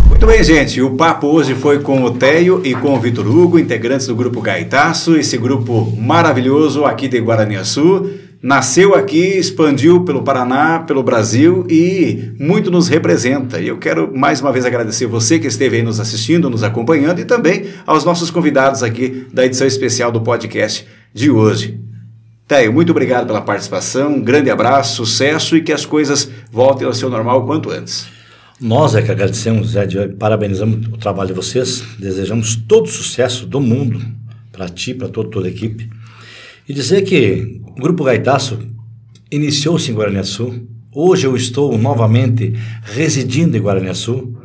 Muito bem, gente. O papo hoje foi com o Teio e com o Vitor Hugo, integrantes do grupo Gaitaço, esse grupo maravilhoso aqui de Guaraniaçu nasceu aqui, expandiu pelo Paraná, pelo Brasil e muito nos representa. E eu quero mais uma vez agradecer você que esteve aí nos assistindo, nos acompanhando e também aos nossos convidados aqui da edição especial do podcast de hoje. Teio, muito obrigado pela participação, um grande abraço, sucesso e que as coisas voltem ao seu normal o quanto antes.
Nós é que agradecemos, Zé, parabenizamos o trabalho de vocês, desejamos todo o sucesso do mundo para ti, para toda, toda a equipe. E dizer que o Grupo Gaitaço iniciou-se em Guaraniaçu. Hoje eu estou novamente residindo em Guaraniaçu.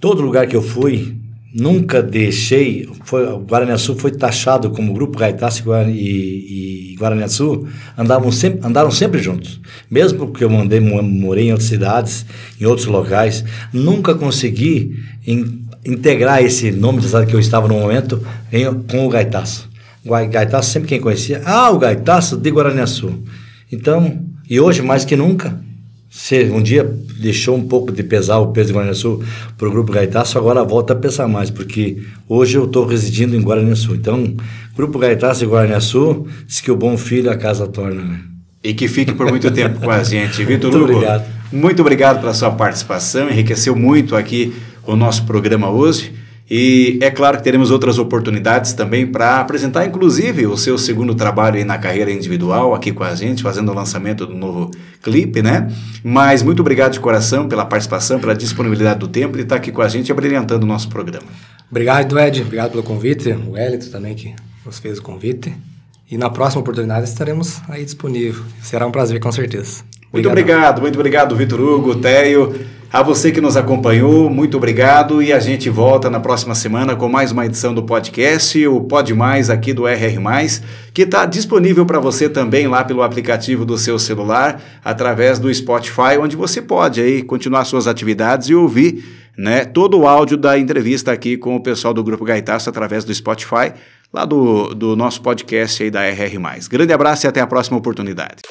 Todo lugar que eu fui, nunca deixei. Foi, Guaraniaçu foi taxado como Grupo Gaitaço e, e Guaraniaçu andavam sempre, andaram sempre juntos. Mesmo porque eu mandei, morei em outras cidades, em outros locais, nunca consegui in, integrar esse nome da cidade que eu estava no momento em, com o Gaitaço. Gaitaço, sempre quem conhecia, ah, o Gaitaço de Guaraniaçu. Então, e hoje mais que nunca, se um dia deixou um pouco de pesar o peso de Guaraniaçu para o Grupo Gaitaço, agora volta a pesar mais, porque hoje eu estou residindo em Guaraniaçu. Então, Grupo Gaitaço de Guaraniaçu, diz que o bom filho a casa torna, né?
E que fique por muito tempo com a gente. Vitor
Muito Hugo, obrigado.
muito obrigado pela sua participação, enriqueceu muito aqui o nosso programa hoje. E é claro que teremos outras oportunidades também para apresentar, inclusive, o seu segundo trabalho aí na carreira individual aqui com a gente, fazendo o lançamento do novo clipe, né? Mas muito obrigado de coração pela participação, pela disponibilidade do tempo e estar aqui com a gente abrilhantando o nosso programa.
Obrigado, Ed. Obrigado pelo convite. O Elito também que nos fez o convite. E na próxima oportunidade estaremos aí disponível. Será um prazer, com certeza.
Muito obrigado, muito obrigado, Vitor Hugo, Teio. A você que nos acompanhou, muito obrigado e a gente volta na próxima semana com mais uma edição do podcast, o Pod Mais aqui do RR+, que está disponível para você também lá pelo aplicativo do seu celular, através do Spotify, onde você pode aí continuar suas atividades e ouvir né, todo o áudio da entrevista aqui com o pessoal do Grupo Gaitaço através do Spotify, lá do, do nosso podcast aí da RR+. Grande abraço e até a próxima oportunidade.